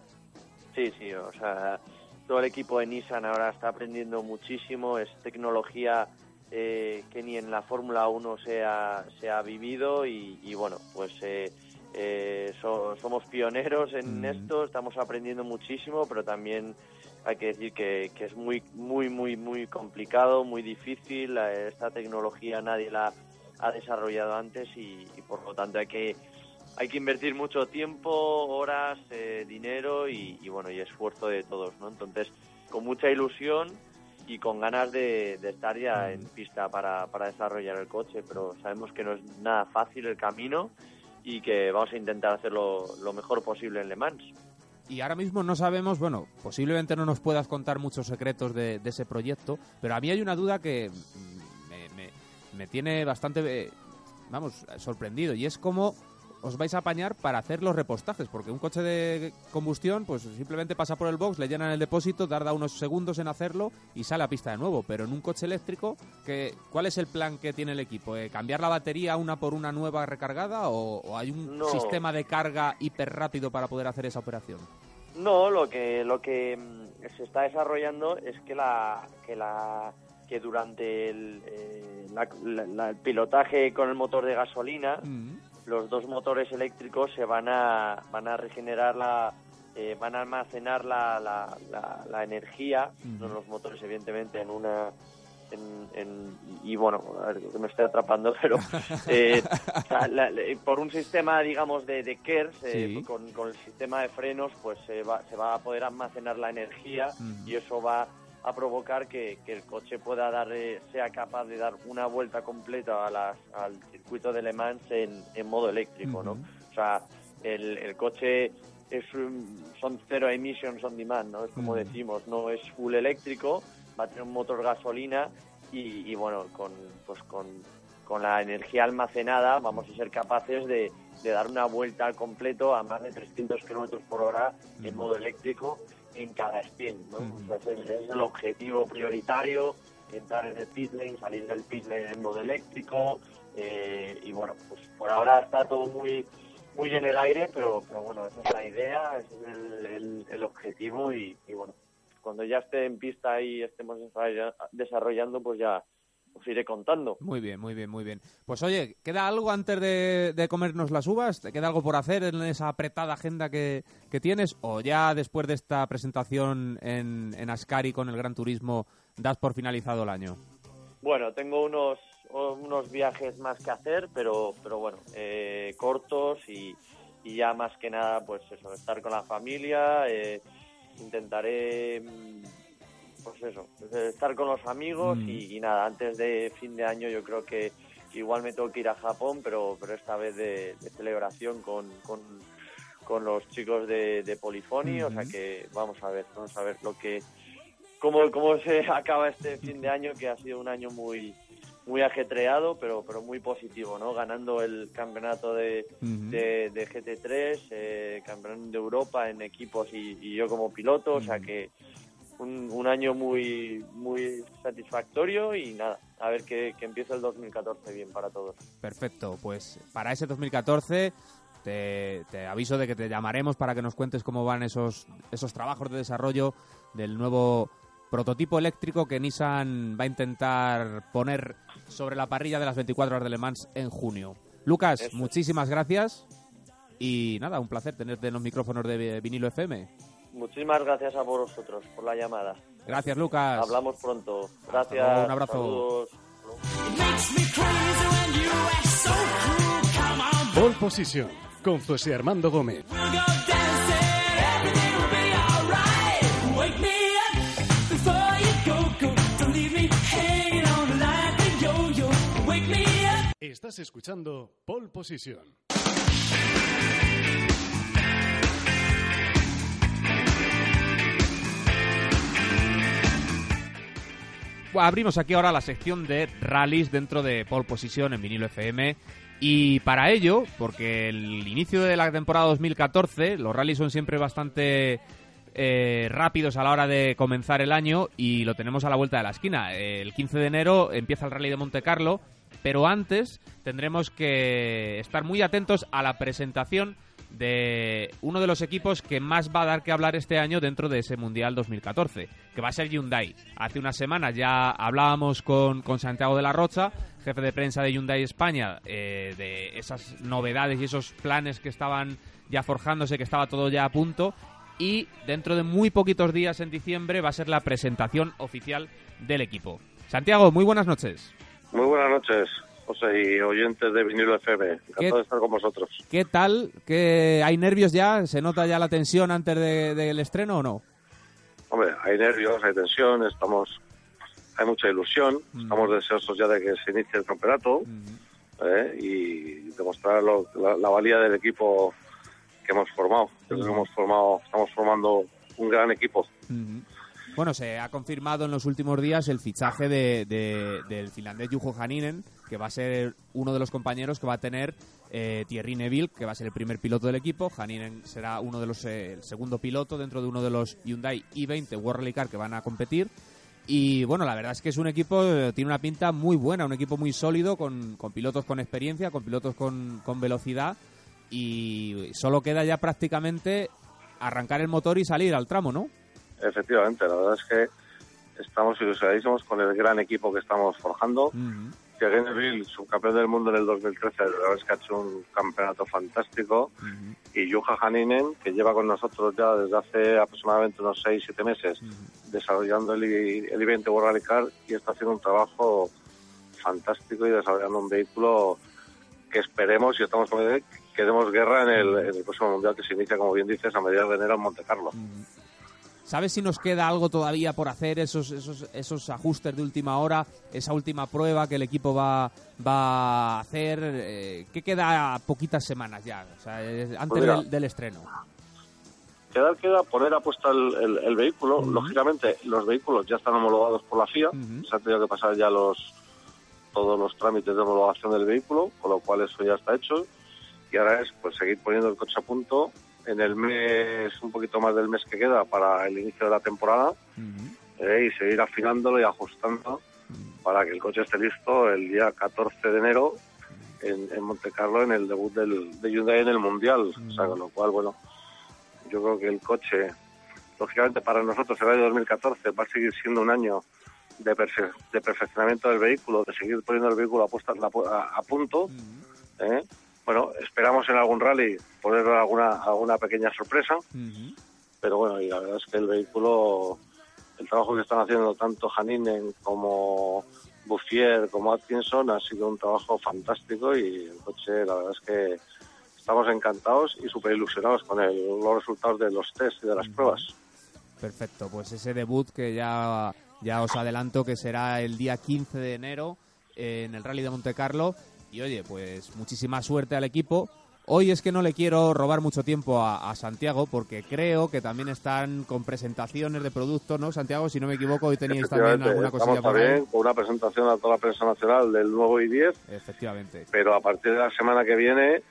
Speaker 16: Sí, sí, o sea, todo el equipo de Nissan ahora está aprendiendo muchísimo, es tecnología eh, que ni en la Fórmula 1 se ha, se ha vivido y, y bueno, pues eh, eh, so- somos pioneros en esto, estamos aprendiendo muchísimo, pero también hay que decir que, que es muy, muy, muy, muy complicado, muy difícil, esta tecnología nadie la ha desarrollado antes y, y por lo tanto hay que hay que invertir mucho tiempo, horas, eh, dinero y, y, bueno y esfuerzo de todos, ¿no? Entonces, con mucha ilusión y con ganas de, de estar ya en pista para, para desarrollar el coche, pero sabemos que no es nada fácil el camino y que vamos a intentar hacerlo lo mejor posible en Le Mans.
Speaker 3: Y ahora mismo no sabemos, bueno, posiblemente no nos puedas contar muchos secretos de, de ese proyecto, pero a mí hay una duda que mm, me, me- me tiene bastante, eh, vamos, sorprendido, y es cómo os vais a apañar para hacer los repostajes, porque un coche de combustión, pues simplemente pasa por el box, le llenan el depósito, tarda unos segundos en hacerlo y sale a pista de nuevo. Pero en un coche eléctrico, ¿qué, ¿cuál es el plan que tiene el equipo? Eh, ¿Cambiar la batería una por una nueva recargada o, o hay un
Speaker 16: No.
Speaker 3: sistema de carga hiper rápido para poder hacer esa operación?
Speaker 16: No, lo que lo que mm, se está desarrollando es que la que la que durante el, eh, la- la- la- el pilotaje con el motor de gasolina los dos motores eléctricos se van a van a regenerar la eh, van a almacenar la, la, la- la energía no los motores evidentemente en una en, en- y bueno a ver, que me estoy atrapando (laughs) pero eh, o sea, la- por un sistema digamos de, de KERS eh,
Speaker 3: Sí.
Speaker 16: con, con el sistema de frenos pues se va, se va a poder almacenar la energía y eso va a provocar que, que el coche pueda dar eh, sea capaz de dar una vuelta completa a las- al circuito de Le Mans en, en modo eléctrico no o sea el, el coche es un- son cero emissions on demand no es como decimos no es full eléctrico va a tener un motor gasolina y, y, bueno con pues con, con la energía almacenada vamos a ser capaces de, de dar una vuelta al completo a más de 300 kilómetros por hora en modo eléctrico en cada spin ¿no? Es el objetivo prioritario entrar en el pit lane salir del pit lane en modo eléctrico eh, y bueno pues por ahora está todo muy muy en el aire pero pero bueno esa es la idea ese es el, el- el objetivo y, y bueno cuando ya esté en pista y estemos desarrolla- desarrollando pues ya os iré contando
Speaker 3: Muy bien, muy bien, muy bien. Pues oye, ¿queda algo antes de, de comernos las uvas? ¿Te queda algo por hacer en esa apretada agenda que, que tienes? ¿O ya después de esta presentación en, en Ascari con el Gran Turismo das por finalizado el año?
Speaker 16: Bueno, tengo unos unos viajes más que hacer, pero pero bueno, eh, cortos y, y ya más que nada, pues eso, estar con la familia. eh, intentaré, mm, pues eso, estar con los amigos
Speaker 3: Mm.
Speaker 16: y, y nada. Antes de fin de año, yo creo que igual me tengo que ir a Japón, pero pero esta vez de, de celebración con, con con los chicos de, de Polifoni, o sea que vamos a ver, vamos a ver lo que cómo, cómo se (laughs) acaba este fin de año, que ha sido un año muy muy ajetreado, pero pero muy positivo, ¿no? Ganando el campeonato de, de, de GT3, eh, campeón de Europa en equipos y, y yo como piloto, o sea que un, un año muy muy satisfactorio y nada, a ver que, que empiece el 2014 bien para todos.
Speaker 3: Perfecto, pues para ese 2014 te, te aviso de que te llamaremos para que nos cuentes cómo van esos, esos trabajos de desarrollo del nuevo prototipo eléctrico que Nissan va a intentar poner sobre la parrilla de las 24 horas de Le Mans en junio. Lucas,
Speaker 16: Eso
Speaker 3: muchísimas gracias y nada, un placer tenerte en los micrófonos de vinilo FM.
Speaker 16: Muchísimas gracias a vosotros por la llamada.
Speaker 3: Gracias, Lucas.
Speaker 16: Hablamos pronto. Gracias.
Speaker 3: luego, un abrazo.
Speaker 16: saludos.
Speaker 5: Pole Position con José Armando Gómez. Estás escuchando Pole Position.
Speaker 3: Abrimos aquí ahora la sección de rallies dentro de Pole Position en vinilo FM. Y para ello, porque el inicio de la temporada 2014, los rallies son siempre bastante eh, rápidos a la hora de comenzar el año y lo tenemos a la vuelta de la esquina. El 15 de enero empieza el rally de Monte Carlo, pero antes tendremos que estar muy atentos a la presentación de uno de los equipos que más va a dar que hablar este año dentro de ese Mundial 2014, que va a ser Hyundai. Hace unas semanas ya hablábamos con, con Santiago de la Rocha, jefe de prensa de Hyundai España, eh, de esas novedades y esos planes que estaban ya forjándose, que estaba todo ya a punto. Y dentro de muy poquitos días en diciembre va a ser la presentación oficial del equipo. Santiago, muy buenas noches.
Speaker 17: Muy buenas noches. José y oyentes de Vinilo FM. Encantado de estar con vosotros.
Speaker 3: ¿Qué tal? ¿Qué, ¿Hay nervios ya? ¿Se nota ya la tensión antes de- del estreno o no?
Speaker 17: Hombre, hay nervios, hay tensión, estamos, hay mucha ilusión, estamos deseosos ya de que se inicie el campeonato ¿eh? y demostrar lo- la, la valía del equipo que hemos formado. Creo que hemos formado, estamos formando un gran equipo.
Speaker 3: Ujú. Bueno, se ha confirmado en los últimos días el fichaje de, de- del finlandés Juho Haninen, que va a ser uno de los compañeros que va a tener eh, Thierry Neville, que va a ser el primer piloto del equipo. Haninen será uno de los eh, el segundo piloto dentro de uno de los Hyundai i20 World Rally Car que van a competir. Y bueno, la verdad es que es un equipo, eh, tiene una pinta muy buena, un equipo muy sólido, con, con pilotos con experiencia, con pilotos con, con velocidad. Y solo queda ya prácticamente arrancar el motor y salir al tramo, ¿no?
Speaker 17: Efectivamente, la verdad es que estamos ilusionadísimos con el gran equipo que estamos forjando. Thierry Neville, subcampeón del mundo en el 2013, la verdad es que ha hecho un campeonato fantástico. Y Juha Haninen, que lleva con nosotros ya desde hace aproximadamente unos 6-7 meses desarrollando el, el I-20 World Rally Car y está haciendo un trabajo fantástico y desarrollando un vehículo que esperemos y estamos convencidos que demos guerra en el, en el próximo mundial que se inicia, como bien dices, a mediados de enero en Monte Carlo.
Speaker 3: ¿Sabes si nos queda algo todavía por hacer, esos, esos, esos ajustes de última hora, esa última prueba que el equipo va, va a hacer? Eh, ¿Qué queda a poquitas semanas ya, o sea, eh, antes
Speaker 17: Pues mira.
Speaker 3: del, del estreno?
Speaker 17: Quedar queda poner a puesta el, el- el vehículo. Lógicamente, los vehículos ya están homologados por la FIA. Se han tenido que pasar ya los todos los trámites de homologación del vehículo, con lo cual eso ya está hecho. Y ahora es pues seguir poniendo el coche a punto en el mes, un poquito más del mes que queda para el inicio de la temporada eh, y seguir afinándolo y ajustando para que el coche esté listo el día 14 de enero en, en Monte Carlo en el debut del, de Hyundai en el Mundial. O sea, con lo cual, bueno, yo creo que el coche, lógicamente para nosotros el año 2014 va a seguir siendo un año de, perfe- de perfeccionamiento del vehículo, de seguir poniendo el vehículo a, puesta- a, a punto. ¿eh? Bueno, esperamos en algún rally poner alguna, alguna pequeña sorpresa, pero bueno, y la verdad es que el vehículo, el trabajo que están haciendo tanto Haninen como Bouffier como Atkinson ha sido un trabajo fantástico y el coche, la verdad es que estamos encantados y súper ilusionados con el- los resultados de los test y de las pruebas.
Speaker 3: Perfecto, pues ese debut que ya, ya os adelanto que será el día 15 de enero en el Rally de Monte Carlo. Y oye, pues muchísima suerte al equipo. Hoy es que no le quiero robar mucho tiempo a, a Santiago porque creo que también están con presentaciones de productos, ¿no? Santiago, si no me equivoco, hoy teníais también alguna cosilla por ahí.
Speaker 17: con una presentación a toda la prensa nacional del nuevo i10,
Speaker 3: Efectivamente.
Speaker 17: pero a partir de la semana que viene,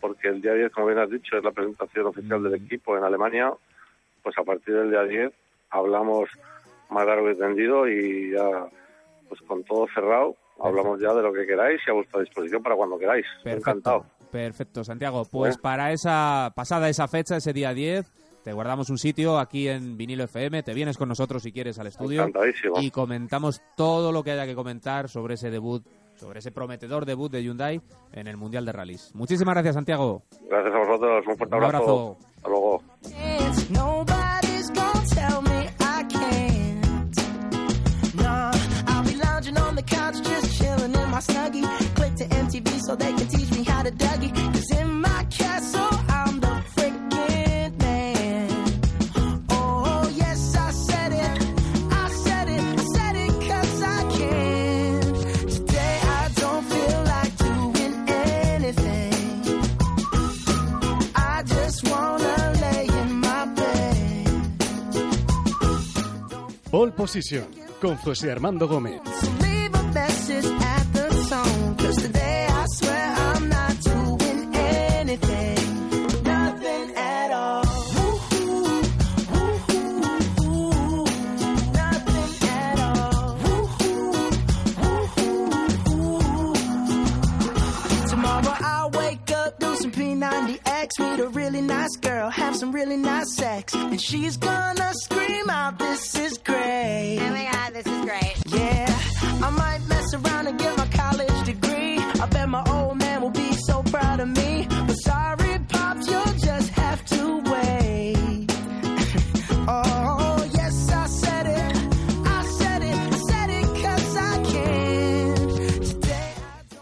Speaker 17: porque el día 10, como bien has dicho, es la presentación oficial del equipo en Alemania, pues a partir del día 10 hablamos más largo y tendido y ya pues con todo cerrado hablamos ya de lo que queráis y a vuestra disposición para cuando queráis. Encantado.
Speaker 3: Perfecto, Santiago. Pues para esa pasada esa fecha, ese día 10, te guardamos un sitio aquí en Vinilo FM, te vienes con nosotros si quieres al estudio
Speaker 17: Encantadísimo.
Speaker 3: y comentamos todo lo que haya que comentar sobre ese debut, sobre ese prometedor debut de Hyundai en el Mundial de Rallys. Muchísimas gracias, Santiago.
Speaker 17: Gracias a vosotros, un fuerte
Speaker 3: Un abrazo.
Speaker 17: Hasta luego.
Speaker 2: Snuggie. Click to MTV so they can teach me how to Dougie. Cause in my castle, I'm the freaking man. Oh, yes, I said it. I said it. I said it cause I can. Today I don't feel like doing anything. I just wanna lay in my bed.
Speaker 5: Pole Position con José Armando Gómez.
Speaker 2: Around and get my proud of me. But sorry, Pops, you'll just have to wait. (laughs) oh, yes, I said it. I said it. I said it 'cause I can.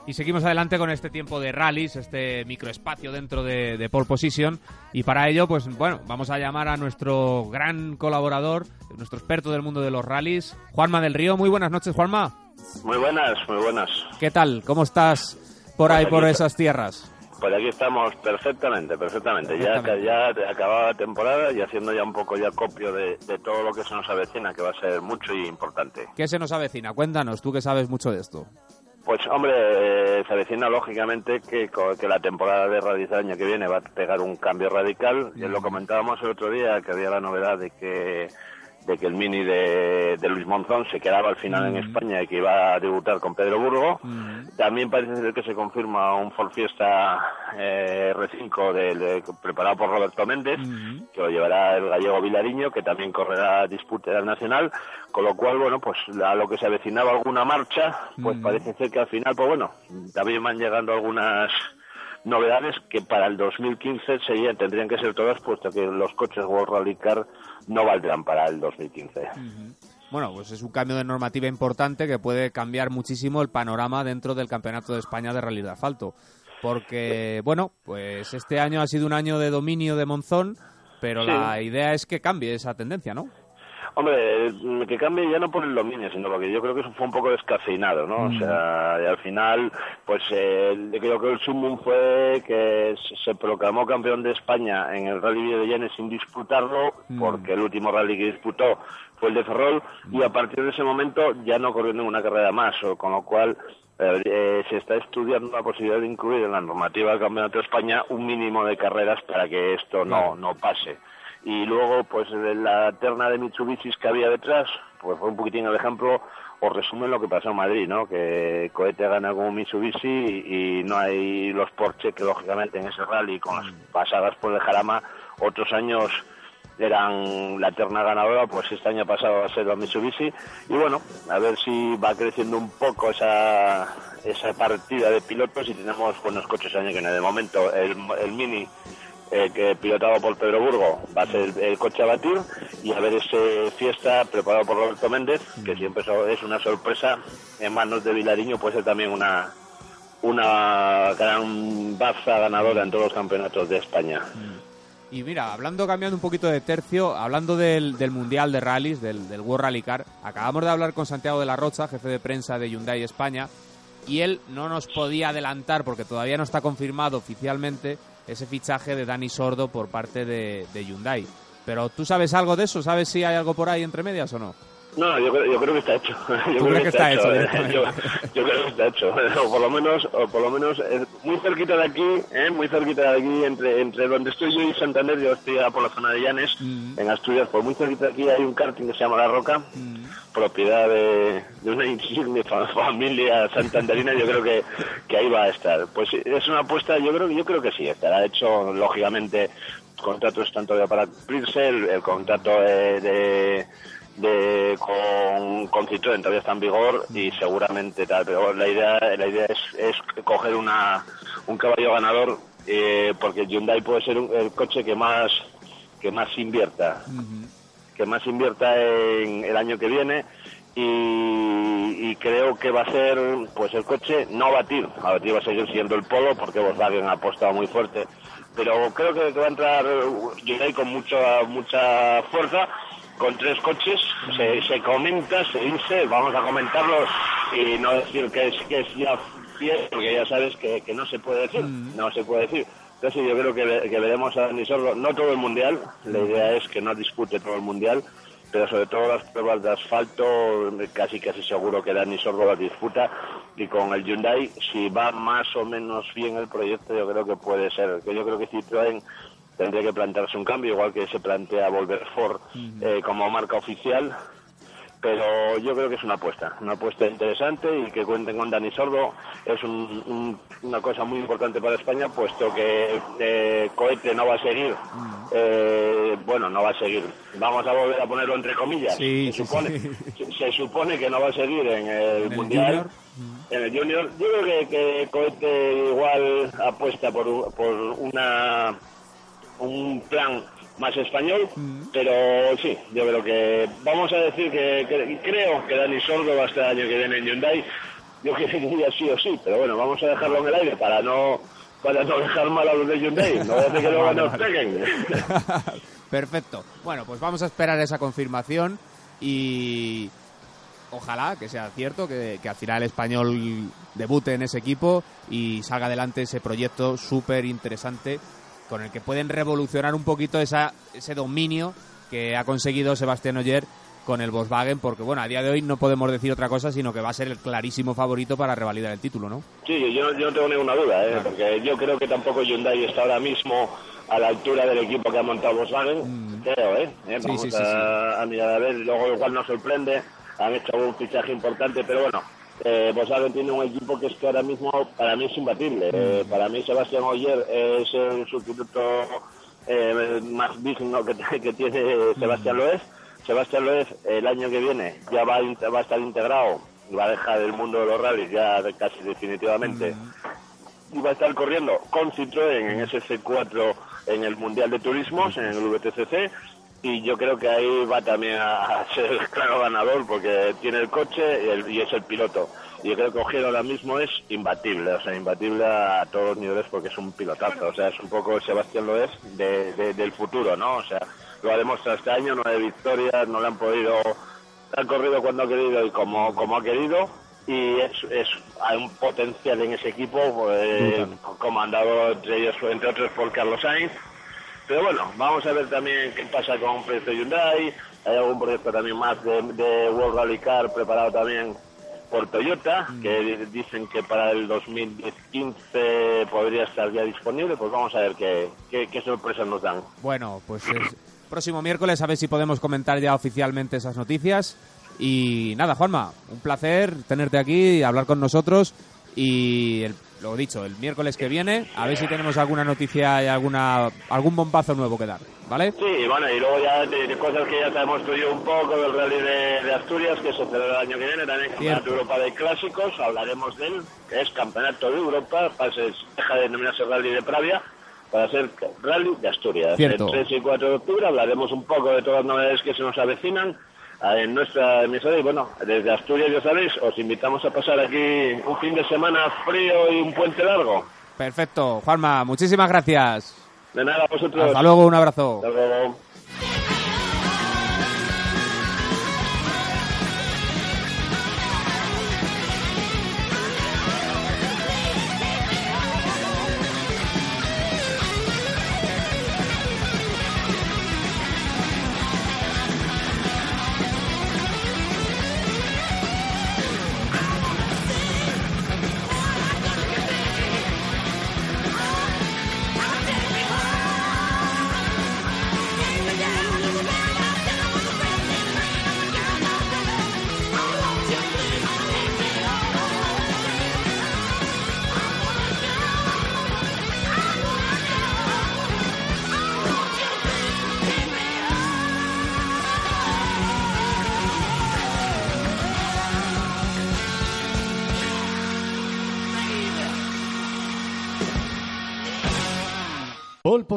Speaker 3: Y seguimos adelante con este tiempo de rallies, este microespacio dentro de, de Pole Position. Y para ello, pues bueno, vamos a llamar a nuestro gran colaborador, nuestro experto del mundo de los rallies, Juanma del Río. Muy buenas noches, Juanma.
Speaker 18: Muy buenas, muy buenas.
Speaker 3: ¿Qué tal? ¿Cómo estás por ahí,
Speaker 18: Pues
Speaker 3: por esas tierras?
Speaker 18: Pues aquí estamos perfectamente, perfectamente. Ya, ya acababa la temporada y haciendo ya un poco ya copio de, de todo lo que se nos avecina, que va a ser mucho y importante.
Speaker 3: ¿Qué se nos avecina? Cuéntanos, tú que sabes mucho de esto.
Speaker 18: Pues hombre, eh, se avecina lógicamente que, que la temporada de rally del año que viene va a pegar un cambio radical. Ya lo comentábamos el otro día, que había la novedad de que de que el mini de, de Luis Monzón se quedaba al final en España y que iba a debutar con Pedro Burgo. También parece ser que se confirma un Ford Fiesta eh, R5 del- de- preparado por Roberto Méndez, que lo llevará el gallego Vilariño, que también correrá disputa nacional, con lo cual, bueno, pues a lo que se avecinaba alguna marcha, pues parece ser que al final, pues bueno, también van llegando algunas novedades que para el 2015 serían, tendrían que ser todas, puesto que los coches World Rally Car no valdrán para el 2015.
Speaker 3: Bueno, pues es un cambio de normativa importante que puede cambiar muchísimo el panorama dentro del Campeonato de España de Rally de Asfalto. Porque, bueno, pues este año ha sido un año de dominio de Monzón, pero
Speaker 18: Sí.
Speaker 3: la idea es que cambie esa tendencia, ¿no?
Speaker 18: Hombre, que cambie ya no por el dominio, sino porque yo creo que eso fue un poco descafeinado, ¿no? O sea, y al final, pues eh, creo que el sumum fue que se- proclamó campeón de España en el Rally de Llanes sin disputarlo, porque el último rally que disputó fue el de Ferrol, y a partir de ese momento ya no corrió ninguna carrera más, o con lo cual eh, se está estudiando la posibilidad de incluir en la normativa del Campeonato de España un mínimo de carreras para que esto no, no pase y luego pues la terna de Mitsubishi que había detrás pues fue un poquitín el ejemplo o resumen lo que pasó en Madrid no que Cohete gana como Mitsubishi y, y no hay los Porsche que lógicamente en ese rally con las pasadas por el Jarama otros años eran la terna ganadora, pues este año pasado va a ser los Mitsubishi. Y bueno, a ver si va creciendo un poco esa, esa partida de pilotos y tenemos buenos coches año que viene. De momento, el, el Mini, eh, que pilotado por Pedro Burgo, va a ser el, coche a batir. Y a ver ese Fiesta preparado por Roberto Méndez, que siempre es una sorpresa en manos de Vilariño, puede ser también una una gran baza ganadora en todos los campeonatos de España.
Speaker 3: Y mira, hablando, cambiando un poquito de tercio, hablando del, del Mundial de Rallys, del, del World Rally Car, acabamos de hablar con Santiago de la Rocha, jefe de prensa de Hyundai España, y él no nos podía adelantar, porque todavía no está confirmado oficialmente, ese fichaje de Dani Sordo por parte de, Hyundai. Pero tú sabes algo de eso, ¿sabes si hay algo por ahí entre medias o no?
Speaker 18: No, yo creo, yo creo que está hecho. (laughs) Yo
Speaker 3: ¿Tú
Speaker 18: creo
Speaker 3: que está hecho. (laughs)
Speaker 18: Yo, yo creo que está hecho. (laughs) O por lo menos, o por lo menos eh, muy cerquita de aquí, ¿eh? muy cerquita de aquí, entre, entre donde estoy yo y Santander, yo estoy por la zona de Llanes,
Speaker 3: Mm.
Speaker 18: en Asturias, por muy cerquita de aquí hay un karting que se llama La Roca, propiedad de, de una insigne fa- familia santanderina, yo creo que, que ahí va a estar. Pues es una apuesta, yo creo, yo creo que sí, estará hecho, lógicamente, contratos todavía para cumplirse, el, el contrato eh, de de con, con Citroën todavía está en vigor y seguramente tal pero la idea la idea es, es coger una un caballo ganador eh, porque Hyundai puede ser un- el coche que más que más invierta. Que más invierta en el año que viene y, y creo que va a ser pues el coche no a batir, a batir va a seguir siendo el polo porque Volkswagen ha apostado muy fuerte pero creo que, que va a entrar Hyundai con mucha mucha fuerza con tres coches se, se comenta, se dice, vamos a comentarlo y no decir que es, que es ya fiel, porque ya sabes que, que no se puede decir, no se puede decir. Entonces yo creo que, que veremos a Dani Sordo, no todo el Mundial, la idea es que no dispute todo el Mundial, pero sobre todo las pruebas de asfalto, casi casi seguro que Dani Sordo las disputa. Y con el Hyundai, si va más o menos bien el proyecto, yo creo que puede ser. Que yo creo que Citroën tendría que plantearse un cambio, igual que se plantea volver Ford eh, como marca oficial pero yo creo que es una apuesta, una apuesta interesante y que cuenten con Dani Sordo. Es un- un- una cosa muy importante para España, puesto que eh, Cohete no va a seguir, eh, bueno, no va a seguir, vamos a volver a ponerlo entre comillas,
Speaker 19: Sí,
Speaker 18: se, supone,
Speaker 19: sí.
Speaker 18: se- se supone que no va a seguir en el,
Speaker 19: En
Speaker 18: Mundial. En el Junior, yo creo que, que Cohete igual apuesta por, por una un plan más español, pero sí, yo creo que vamos a decir que, que- creo que Dani Sordo va a estar el año que viene en Hyundai. Yo (laughs) quería sí o sí, pero bueno, vamos a dejarlo en el aire para no para no dejar mal a los de Hyundai. No voy a que luego (laughs) nos peguen. (laughs)
Speaker 3: Perfecto. Bueno, pues vamos a esperar esa confirmación y ojalá que sea cierto, que, que al final el español debute en ese equipo y salga adelante ese proyecto súper interesante con el que pueden revolucionar un poquito esa, ese dominio que ha conseguido Sebastián Oyer con el Volkswagen, porque bueno, a día de hoy no podemos decir otra cosa, sino que va a ser el clarísimo favorito para revalidar el título, ¿no?
Speaker 18: Sí, yo, yo no tengo ninguna duda, ¿eh? porque yo creo que tampoco Hyundai está ahora mismo a la altura del equipo que ha montado Volkswagen, creo, ¿eh? ¿Eh?
Speaker 3: Sí,
Speaker 18: Vamos
Speaker 3: sí, sí,
Speaker 18: a, a mirar a ver, luego igual nos sorprende, han hecho un fichaje importante, pero bueno, eh, Volkswagen tiene un equipo que es que ahora mismo para mí es imbatible. Eh, para mí Sebastián Oyer es el sustituto eh, más digno que, (laughs) que tiene Sebastián Loez. Sebastián Loez el año que viene ya va va a estar integrado y va a dejar el mundo de los rallies ya casi definitivamente. Y va a estar corriendo con Citroën en ese C4 en el Mundial de Turismos, en el VTCC, y yo creo que ahí va también a ser el claro ganador porque tiene el coche y, el- y es el piloto. Y yo creo que Ojeda ahora mismo es imbatible, o sea, imbatible a todos los niveles porque es un pilotazo, o sea, es un poco Sebastián lo es de, de- del futuro, ¿no? O sea, lo ha demostrado este año, nueve victorias, no le han podido, ha corrido cuando ha querido y como, como ha querido, y es, es hay un potencial en ese equipo eh, comandado entre ellos entre otros por Carlos Sainz pero bueno vamos a ver también qué pasa con un proyecto Hyundai. Hay algún proyecto también más de, de World Rally Car preparado también por Toyota que di- dicen que para el 2015 podría estar ya disponible. Pues vamos a ver qué, qué, qué sorpresas nos dan.
Speaker 3: Bueno, pues es próximo miércoles a ver si podemos comentar ya oficialmente esas noticias. Y nada, Juanma, un placer tenerte aquí, hablar con nosotros. Y el- lo dicho, el miércoles que viene a ver si tenemos alguna noticia y alguna algún bombazo nuevo que dar, ¿vale?
Speaker 18: Sí, bueno, y luego ya de, de cosas que ya sabemos tú y yo un poco del Rally de, de Asturias, que se celebra el año que viene, también Campeonato de Europa de Clásicos, hablaremos de él, que es Campeonato de Europa, para ser, deja de denominarse Rally de Pravia, para ser Rally de Asturias.
Speaker 3: Cierto.
Speaker 18: El 3 y 4 de octubre hablaremos un poco de todas las novedades que se nos avecinan en nuestra emisora y bueno, desde Asturias ya sabéis, os invitamos a pasar aquí un fin de semana frío y un puente largo.
Speaker 3: Perfecto, Juanma, muchísimas gracias.
Speaker 18: De nada, a vosotros.
Speaker 3: Hasta luego, un abrazo.
Speaker 18: Hasta luego.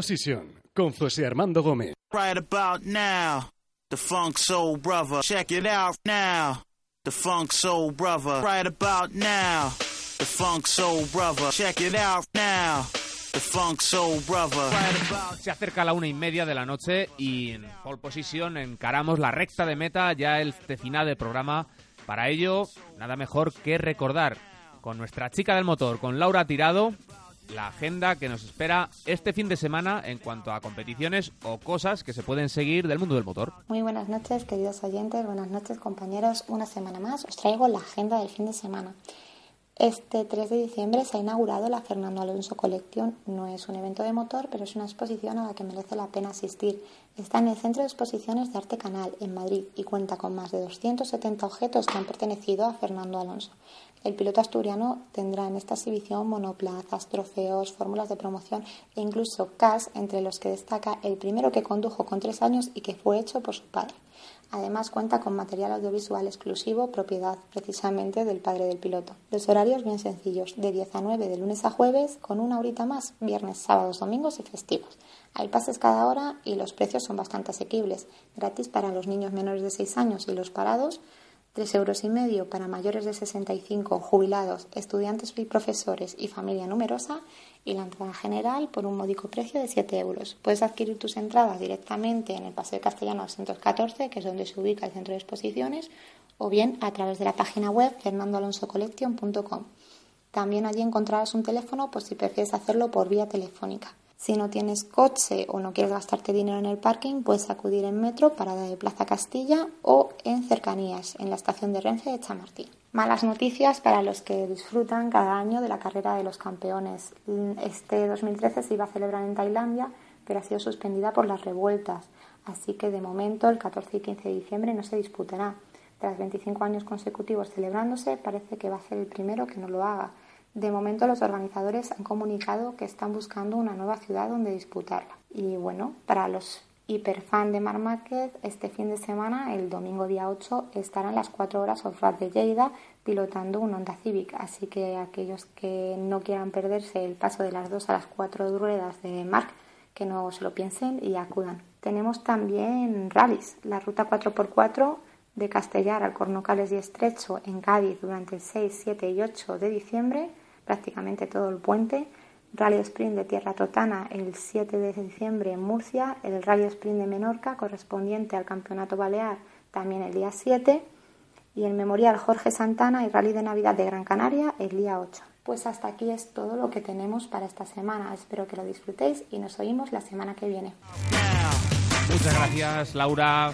Speaker 5: Position con José Armando Gómez.
Speaker 20: Right about now, the Funk Soul Brother. Check it out now, the Funk Soul Brother. Right about now, the Funk Soul Brother. Check it out now, the Funk Soul Brother. Right about
Speaker 3: Se acerca la una y media de la noche y en pole position encaramos la recta de meta, ya el final del programa. Para ello, nada mejor que recordar con nuestra chica del motor, con Laura Tirado, la agenda que nos espera este fin de semana en cuanto a competiciones o cosas que se pueden seguir del mundo del motor.
Speaker 21: Muy buenas noches, queridos oyentes, buenas noches, compañeros. Una semana más os traigo la agenda del fin de semana. Este 3 de diciembre se ha inaugurado la Fernando Alonso Collection. No es un evento de motor, pero es una exposición a la que merece la pena asistir. Está en el Centro de Exposiciones de Arte Canal, en Madrid, y cuenta con más de 270 objetos que han pertenecido a Fernando Alonso. El piloto asturiano tendrá en esta exhibición monoplazas, trofeos, fórmulas de promoción e incluso CAS, entre los que destaca el primero que condujo con tres años y que fue hecho por su padre. Además cuenta con material audiovisual exclusivo, propiedad precisamente del padre del piloto. Los horarios bien sencillos, de 10 a 9 de lunes a jueves, con una horita más viernes, sábados, domingos y festivos. Hay pases cada hora y los precios son bastante asequibles. Gratis para los niños menores de 6 años y los parados, 3 euros y medio para mayores de 65, jubilados, estudiantes y profesores y familia numerosa y la entrada general por un módico precio de 7 euros. Puedes adquirir tus entradas directamente en el Paseo Castellano 214, que es donde se ubica el centro de exposiciones, o bien a través de la página web fernandoalonsocollection.com. También allí encontrarás un teléfono por si prefieres hacerlo por vía telefónica. Si no tienes coche o no quieres gastarte dinero en el parking, puedes acudir en metro, parada de Plaza Castilla o en cercanías, en la estación de Renfe de Chamartín. Malas noticias para los que disfrutan cada año de la carrera de los campeones. Este 2013 se iba a celebrar en Tailandia, pero ha sido suspendida por las revueltas. Así que de momento el 14 y 15 de diciembre no se disputará. Tras 25 años consecutivos celebrándose, parece que va a ser el primero que no lo haga. De momento los organizadores han comunicado que están buscando una nueva ciudad donde disputarla. Y bueno, para los hiperfan de Mar Márquez, este fin de semana, el domingo día 8, estarán las 4 horas off-road de Lleida pilotando un Honda Civic. Así que aquellos que no quieran perderse el paso de las 2 a las 4 ruedas de Marc, que no se lo piensen y acudan. Tenemos también rallies, la ruta 4x4 de Castellar al Cornocales y Estrecho en Cádiz durante el 6, 7 y 8 de diciembre prácticamente todo el puente. Rally Sprint de Tierra Totana el 7 de diciembre en Murcia, el Rally Sprint de Menorca correspondiente al Campeonato Balear también el día 7 y el Memorial Jorge Santana y Rally de Navidad de Gran Canaria el día 8. Pues hasta aquí es todo lo que tenemos para esta semana. Espero que lo disfrutéis y nos oímos la semana que viene.
Speaker 3: Muchas gracias, Laura.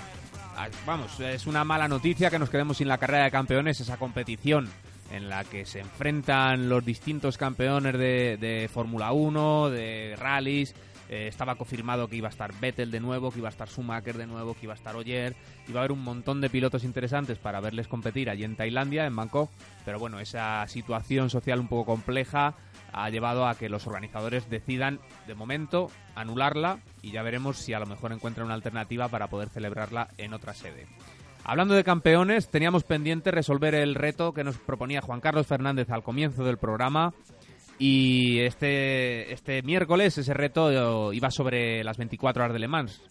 Speaker 3: Ah, Vamos, es una mala noticia que nos quedemos sin la carrera de campeones, esa competición en la que se enfrentan los distintos campeones de, Fórmula 1, de rallies. Eh, estaba confirmado que iba a estar Vettel de nuevo, que iba a estar Schumacher de nuevo, que iba a estar Oyer. Iba a haber un montón de pilotos interesantes para verles competir allí en Tailandia, en Bangkok. Pero bueno, esa situación social un poco compleja ha llevado a que los organizadores decidan, de momento, anularla y ya veremos si a lo mejor encuentran una alternativa para poder celebrarla en otra sede. Hablando de campeones, teníamos pendiente resolver el reto que nos proponía Juan Carlos Fernández al comienzo del programa. Y este, este miércoles ese reto iba sobre las 24 horas de Le Mans.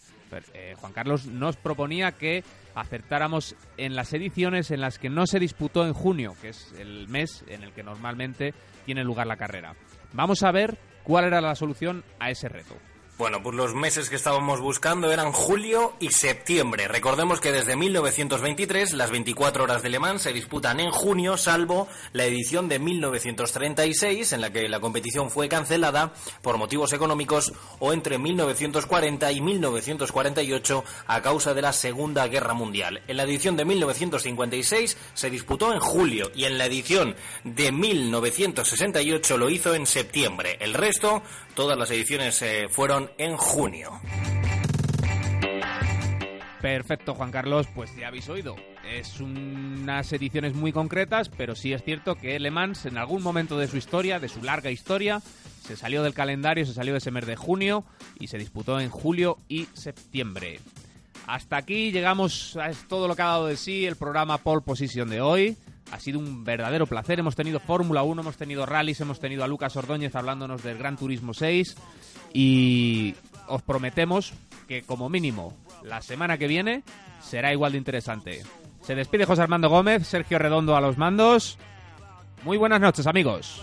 Speaker 3: Eh, Juan Carlos nos proponía que acertáramos en las ediciones en las que no se disputó en junio, que es el mes en el que normalmente tiene lugar la carrera. Vamos a ver cuál era la solución a ese reto.
Speaker 4: Bueno, pues los meses que estábamos buscando eran julio y septiembre. Recordemos que desde 1923 las 24 horas de Le Mans se disputan en junio, salvo la edición de 1936, en la que la competición fue cancelada por motivos económicos, o entre 1940 y 1948 a causa de la Segunda Guerra Mundial. En la edición de 1956 se disputó en julio y en la edición de 1968 lo hizo en septiembre. El resto, todas las ediciones eh, fueron en junio.
Speaker 3: Perfecto, Juan Carlos, pues ya habéis oído. Es unas ediciones muy concretas, pero sí es cierto que Le Mans en algún momento de su historia, de su larga historia, se salió del calendario, se salió de ese mes de junio y se disputó en julio y septiembre. Hasta aquí llegamos a todo lo que ha dado de sí el programa Pole Position de hoy. Ha sido un verdadero placer. Hemos tenido Fórmula 1, hemos tenido rallies, hemos tenido a Lucas Ordóñez hablándonos del Gran Turismo 6 y os prometemos que como mínimo la semana que viene será igual de interesante. Se despide José Armando Gómez, Sergio Redondo a los mandos. Muy buenas noches, amigos.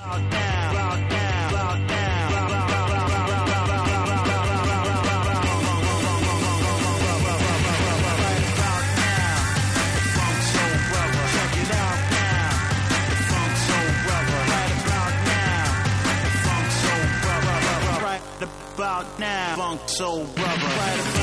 Speaker 20: About now. Funk Soul Brother.